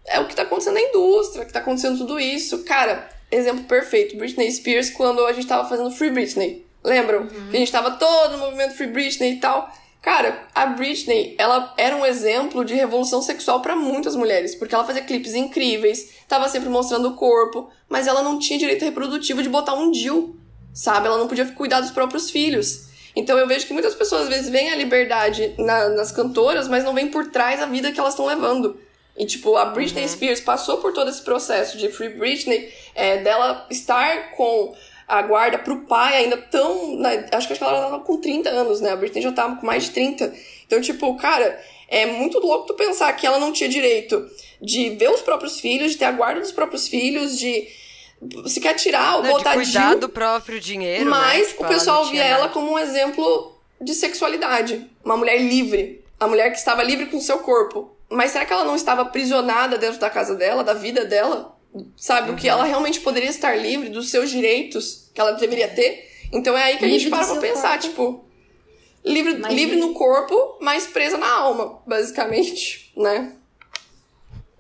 é o que tá acontecendo na indústria, que tá acontecendo tudo isso. Cara, exemplo perfeito, Britney Spears quando a gente tava fazendo Free Britney. Lembram? Que a gente tava todo no movimento Free Britney e tal. Cara, a Britney, ela era um exemplo de revolução sexual pra muitas mulheres, porque ela fazia clipes incríveis, tava sempre mostrando o corpo, mas ela não tinha direito reprodutivo de botar um DIU, sabe? Ela não podia cuidar dos próprios filhos. Então eu vejo que muitas pessoas às vezes veem a liberdade na- nas cantoras, mas não veem por trás a vida que elas estão levando. E, tipo, a Britney Spears passou por todo esse processo de Free Britney, é, dela estar com a guarda pro pai ainda tão. né, acho que ela tava com 30 anos, né? A Britney já tava com mais de 30. Então, tipo, cara, é muito louco tu pensar que ela não tinha direito de ver os próprios filhos, de ter a guarda dos próprios filhos, de se quer tirar ou Não, de botar cuidar DIU, do próprio dinheiro. mas né? Tipo, o pessoal via ela como um exemplo de sexualidade. Uma mulher livre. A mulher que estava livre com o seu corpo. Mas será que ela não estava aprisionada dentro da casa dela, da vida dela? Sabe? O que Uhum. ela realmente poderia estar livre dos seus direitos que ela deveria ter? Então é aí que a Livre gente do para pra pensar, corpo. tipo. Livre, Mas livre no corpo, mas presa na alma, basicamente, né?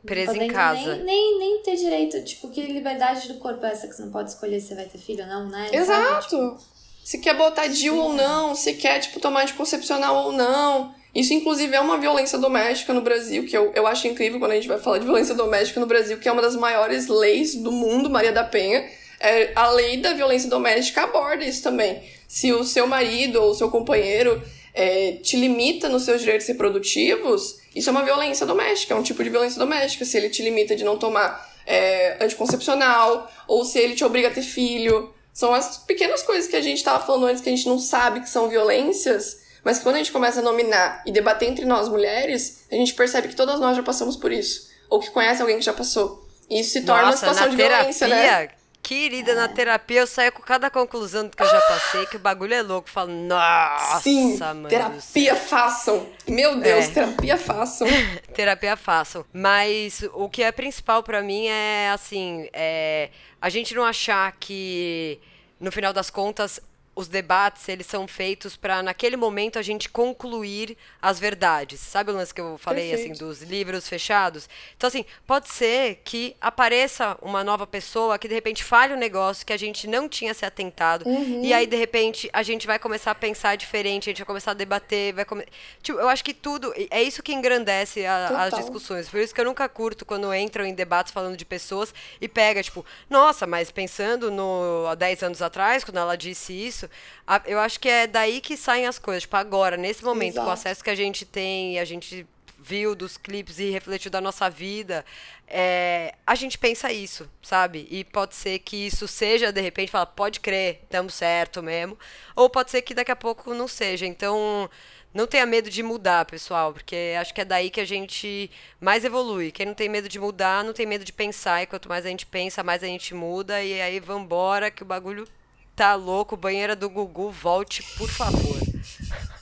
Presa em casa. Nem, nem, nem ter direito, tipo, que liberdade do corpo é essa que você não pode escolher se você vai ter filho ou não, né? Sabe? Exato. Se quer botar DIU ou não, se quer, tipo, tomar anticoncepcional ou não. Isso, inclusive, é uma violência doméstica no Brasil, que eu, eu acho incrível quando a gente vai falar de violência doméstica no Brasil, que é uma das maiores leis do mundo, Maria da Penha. É, a lei da violência doméstica aborda isso também. Se o seu marido ou o seu companheiro é, te limita nos seus direitos reprodutivos, isso é uma violência doméstica, é um tipo de violência doméstica. Se ele te limita de não tomar é, anticoncepcional, ou se ele te obriga a ter filho. São as pequenas coisas que a gente estava falando antes que a gente não sabe que são violências, mas quando a gente começa a nominar e debater entre nós mulheres, a gente percebe que todas nós já passamos por isso. Ou que conhece alguém que já passou. E isso se torna uma Nossa, situação na de terapia, violência, né? querida, na terapia eu saio com cada conclusão do que eu já passei, que o bagulho é louco. Eu falo, nossa, Sim, mano. terapia façam. Meu Deus, É. terapia façam. terapia façam. Mas o que é principal pra mim é assim, é a gente não achar que no final das contas os debates, eles são feitos para naquele momento a gente concluir as verdades. Sabe o lance que eu falei assim, Perfeito. assim dos livros fechados? Então assim, pode ser que apareça uma nova pessoa que de repente fale um negócio que a gente não tinha se atentado uhum. e aí de repente a gente vai começar a pensar diferente, a gente vai começar a debater, vai come... tipo, eu acho que tudo é isso que engrandece a, as discussões. Por isso que eu nunca curto quando entram em debates falando de pessoas e pega tipo, nossa, mas pensando no há 10 anos atrás, quando ela disse isso, a, eu acho que é daí que saem as coisas. Tipo, agora, nesse momento, Exato. com o acesso que a gente tem, a gente viu dos clipes e refletiu da nossa vida, é, a gente pensa isso, sabe? E pode ser que isso seja, de repente, fala, pode crer, estamos certo mesmo. Ou pode ser que daqui a pouco não seja. Então, não tenha medo de mudar, pessoal, porque acho que é daí que a gente mais evolui. Quem não tem medo de mudar, não tem medo de pensar, e quanto mais a gente pensa, mais a gente muda, e aí vambora que o bagulho Tá louco, banheira do Gugu, volte, por favor.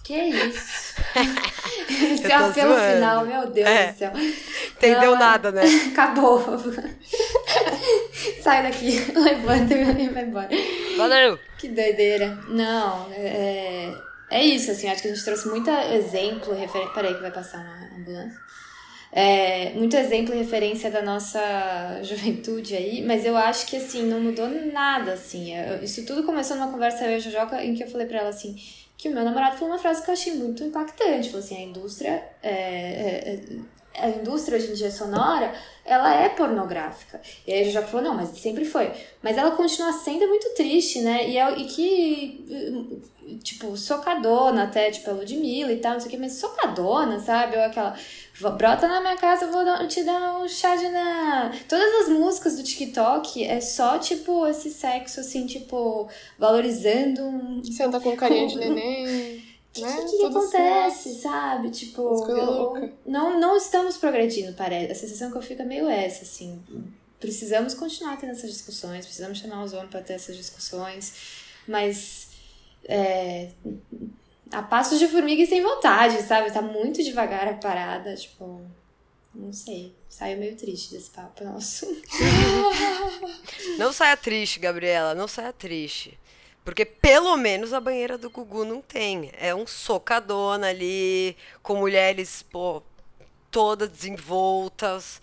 Que isso? Esse apelo zoando. final, meu Deus é. do céu. Entendeu Não, nada, né? Acabou. Sai daqui, levanta e vai embora. Valeu. Que doideira. Não, é, é isso, assim, acho que a gente trouxe muito exemplo, referente. Peraí que vai passar uma ambulância é, muito exemplo e referência da nossa juventude aí, mas eu acho que assim, não mudou nada, assim. É, isso tudo começou numa conversa eu e a Jojoca em que eu falei pra ela assim, que o meu namorado falou uma frase que eu achei muito impactante. Falou assim, a indústria é, é, é a indústria hoje em dia sonora, ela é pornográfica. E aí a já falou, não, mas sempre foi. Mas ela continua sendo muito triste, né? E, é, e que, tipo, socadona até, tipo, a Ludmilla e tal, não sei o que, mas socadona, sabe? Ou aquela, brota na minha casa, eu vou dar, te dar um chá de na... Todas as músicas do TikTok é só, tipo, esse sexo, assim, tipo, valorizando... Senta com carinha de neném... O que, né? que, que acontece, assim, sabe? Tipo, eu, não, não estamos progredindo, parece. A sensação que eu fico é meio essa, assim. Precisamos continuar tendo essas discussões, precisamos chamar os homens para ter essas discussões, mas é, a passos de formiga e sem vontade, sabe? Tá muito devagar a parada, tipo. Não sei. Saiu meio triste desse papo nosso. não saia triste, Gabriela. Não saia triste. Porque pelo menos a banheira do Gugu não tem. É um socadona ali, com mulheres, pô, todas desenvoltas.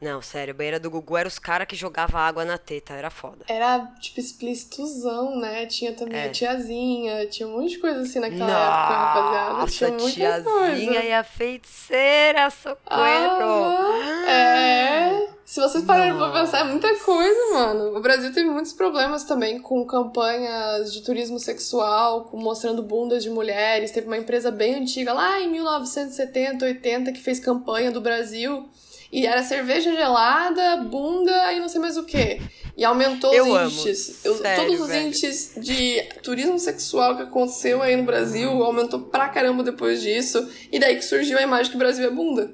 Não, sério, a banheira do Gugu era os caras que jogavam água na teta, era foda. Era, tipo, explícitozão, né? Tinha também é. a tiazinha, tinha um monte de coisa assim naquela Nossa, época, rapaziada. Tinha muita tiazinha coisa. e a feiticeira, socorro! Ah, é. Se vocês pararem pra pensar, é muita coisa, mano. O Brasil teve muitos problemas também com campanhas de turismo sexual, com mostrando bundas de mulheres. Teve uma empresa bem antiga, lá em 1970, 80, que fez campanha do Brasil e era cerveja gelada, bunda e não sei mais o que. E aumentou eu os índices. Eu, Sério, todos os velho. índices de turismo sexual que aconteceu aí no Brasil aumentou pra caramba depois disso. E daí que surgiu a imagem que o Brasil é bunda.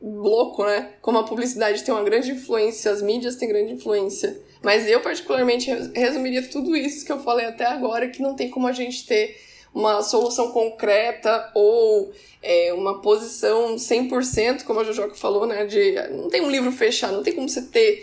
Louco, né? Como a publicidade tem uma grande influência, as mídias têm grande influência. Mas eu, particularmente, resumiria tudo isso que eu falei até agora, que não tem como a gente ter uma solução concreta ou é, uma posição 100%, como a Jojoca falou, né? De, não tem um livro fechado, não tem como você ter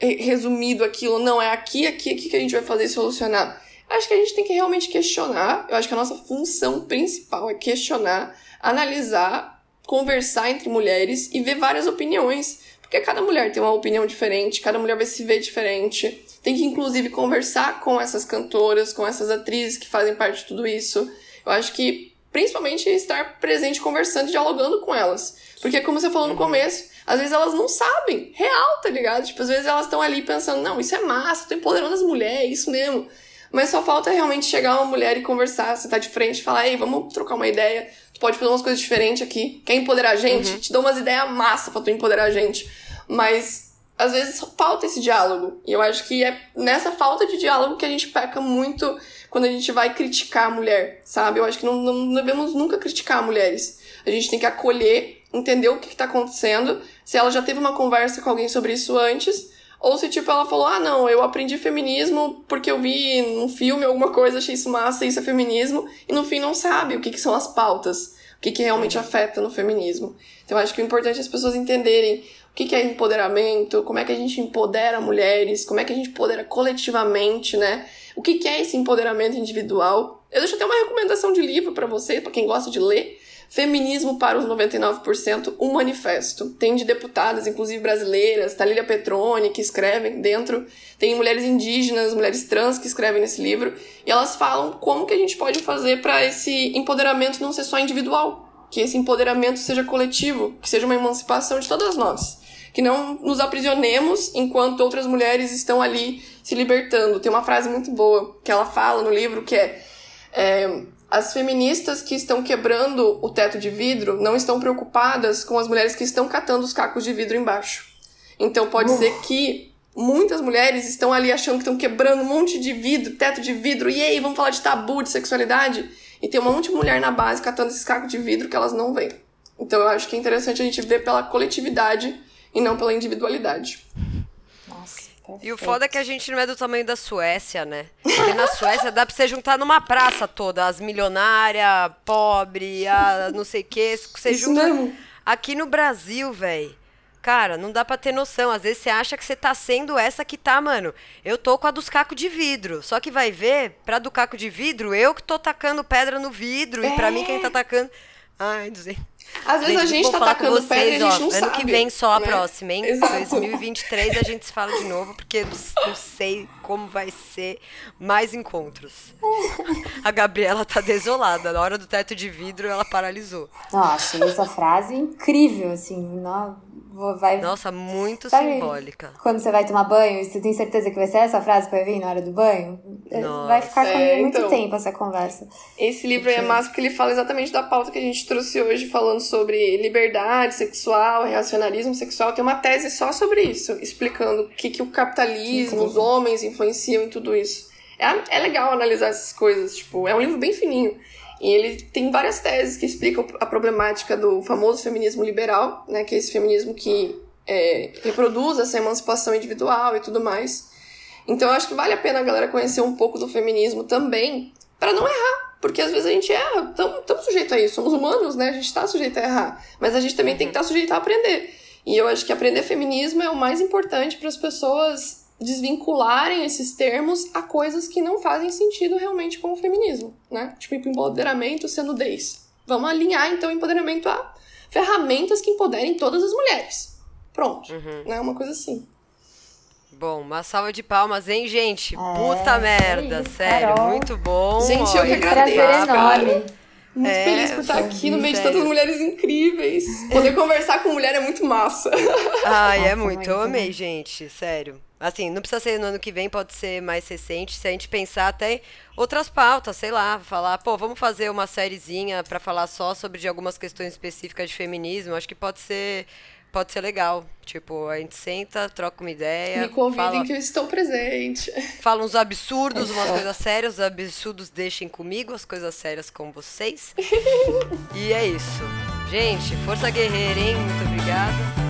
é, resumido aquilo, não, é aqui, aqui, aqui que a gente vai fazer e solucionar. Acho que a gente tem que realmente questionar, eu acho que a nossa função principal é questionar, analisar, conversar entre mulheres e ver várias opiniões, porque cada mulher tem uma opinião diferente, cada mulher vai se ver diferente. Tem que, inclusive, conversar com essas cantoras, com essas atrizes que fazem parte de tudo isso. Eu acho que, principalmente, estar presente, conversando e dialogando com elas. Porque, como você falou no uhum. começo, às vezes elas não sabem, real, tá ligado? Tipo, às vezes elas estão ali pensando, não, isso é massa, tô empoderando as mulheres, é isso mesmo. Mas só falta realmente chegar uma mulher e conversar, tá de frente e falar, ei, vamos trocar uma ideia, tu pode fazer umas coisas diferentes aqui, quer empoderar a gente? Uhum. Te dou umas ideias massa pra tu empoderar a gente. Mas às vezes falta esse diálogo. E eu acho que é nessa falta de diálogo que a gente peca muito quando a gente vai criticar a mulher, sabe? Eu acho que não, não devemos nunca criticar mulheres. A gente tem que acolher, entender o que está acontecendo, se ela já teve uma conversa com alguém sobre isso antes, ou se, tipo, ela falou, ah, não, eu aprendi feminismo porque eu vi num filme alguma coisa, achei isso massa, isso é feminismo, e no fim não sabe o que, que são as pautas, o que, que realmente afeta no feminismo. Então, eu acho que o importante é as pessoas entenderem o que, é empoderamento, como é que a gente empodera mulheres, como é que a gente empodera coletivamente, né? O que, que é esse empoderamento individual. Eu deixo até uma recomendação de livro para você, para quem gosta de ler. Feminismo para os 99%, um manifesto. Tem de deputadas, inclusive brasileiras, Talília Petroni, que escrevem dentro. Tem mulheres indígenas, mulheres trans que escrevem nesse livro. E elas falam como que a gente pode fazer para esse empoderamento não ser só individual. Que esse empoderamento seja coletivo, que seja uma emancipação de todas nós. Que não nos aprisionemos enquanto outras mulheres estão ali se libertando. Tem uma frase muito boa que ela fala no livro que é, é as feministas que estão quebrando o teto de vidro não estão preocupadas com as mulheres que estão catando os cacos de vidro embaixo. Então pode uh. ser que muitas mulheres estão ali achando que estão quebrando um monte de vidro, teto de vidro, e aí, vamos falar de tabu, de sexualidade, e tem um monte de mulher na base catando esses cacos de vidro que elas não veem. Então eu acho que é interessante a gente ver pela coletividade e não pela individualidade. Perfeito. E o foda é que a gente não é do tamanho da Suécia, né? Porque na Suécia dá pra você juntar numa praça toda, as milionárias, pobre, a não sei o que. Você Isso junta. Mesmo. Aqui no Brasil, velho. Cara, não dá pra ter noção. Às vezes você acha que você tá sendo essa que tá, mano. Eu tô com a dos cacos de vidro. Só que vai ver, pra do caco de vidro, eu que tô tacando pedra no vidro. É. E pra mim, quem tá tacando. Ai, não sei. Às vezes gente, a gente tá tacando vocês, pedra e a gente ó, não ano sabe. Ano que vem só a né? próxima, hein? Exato. 2023 a gente se fala de novo, porque não sei como vai ser mais encontros. A Gabriela tá desolada. Na hora do teto de vidro, ela paralisou. Nossa, essa frase incrível, assim. Não vai. Nossa, muito Sabe, simbólica. Quando você vai tomar banho, você tem certeza que vai ser essa frase que vai vir na hora do banho? Nossa. Vai ficar comigo é, muito então, tempo essa conversa. Esse livro porque... é massa porque ele fala exatamente da pauta que a gente trouxe hoje, falando sobre liberdade sexual, reacionarismo sexual. Tem uma tese só sobre isso, explicando o que, que o capitalismo, que os homens influenciam em tudo isso. É, é legal analisar essas coisas, tipo, é um livro bem fininho. E ele tem várias teses que explicam a problemática do famoso feminismo liberal, né, que é esse feminismo que é, reproduz essa emancipação individual e tudo mais. Então eu acho que vale a pena a galera conhecer um pouco do feminismo também, para não errar, porque às vezes a gente erra, estamos sujeitos a isso, somos humanos, né? A gente está sujeito a errar, mas a gente também tem que estar tá sujeito a aprender. E eu acho que aprender feminismo é o mais importante para as pessoas desvincularem esses termos a coisas que não fazem sentido realmente com o feminismo, né? Tipo, empoderamento sendo nudez. Vamos alinhar, então, o empoderamento a ferramentas que empoderem todas as mulheres. Pronto. Uhum. Né? Uma coisa assim. Bom, uma salva de palmas, hein, gente? É, Puta merda, é sério, Carol. muito bom. Gente, eu que agradeço. Prazer enorme. Muito é, feliz por estar aqui no meio sério. de tantas mulheres incríveis. Poder conversar com mulher é muito massa. Ai, Nossa, é muito. Eu amei, gente. Sério. Assim, não precisa ser no ano que vem, pode ser mais recente. Se a gente pensar até outras pautas, sei lá, falar, pô, vamos fazer uma sériezinha para falar só sobre algumas questões específicas de feminismo. Acho que pode ser pode ser legal. Tipo, a gente senta, troca uma ideia. Me convidem fala, que eu estou presente. Fala uns absurdos, umas coisas sérias. Os absurdos deixem comigo, as coisas sérias com vocês. e é isso. Gente, força guerreira, hein? Muito obrigada.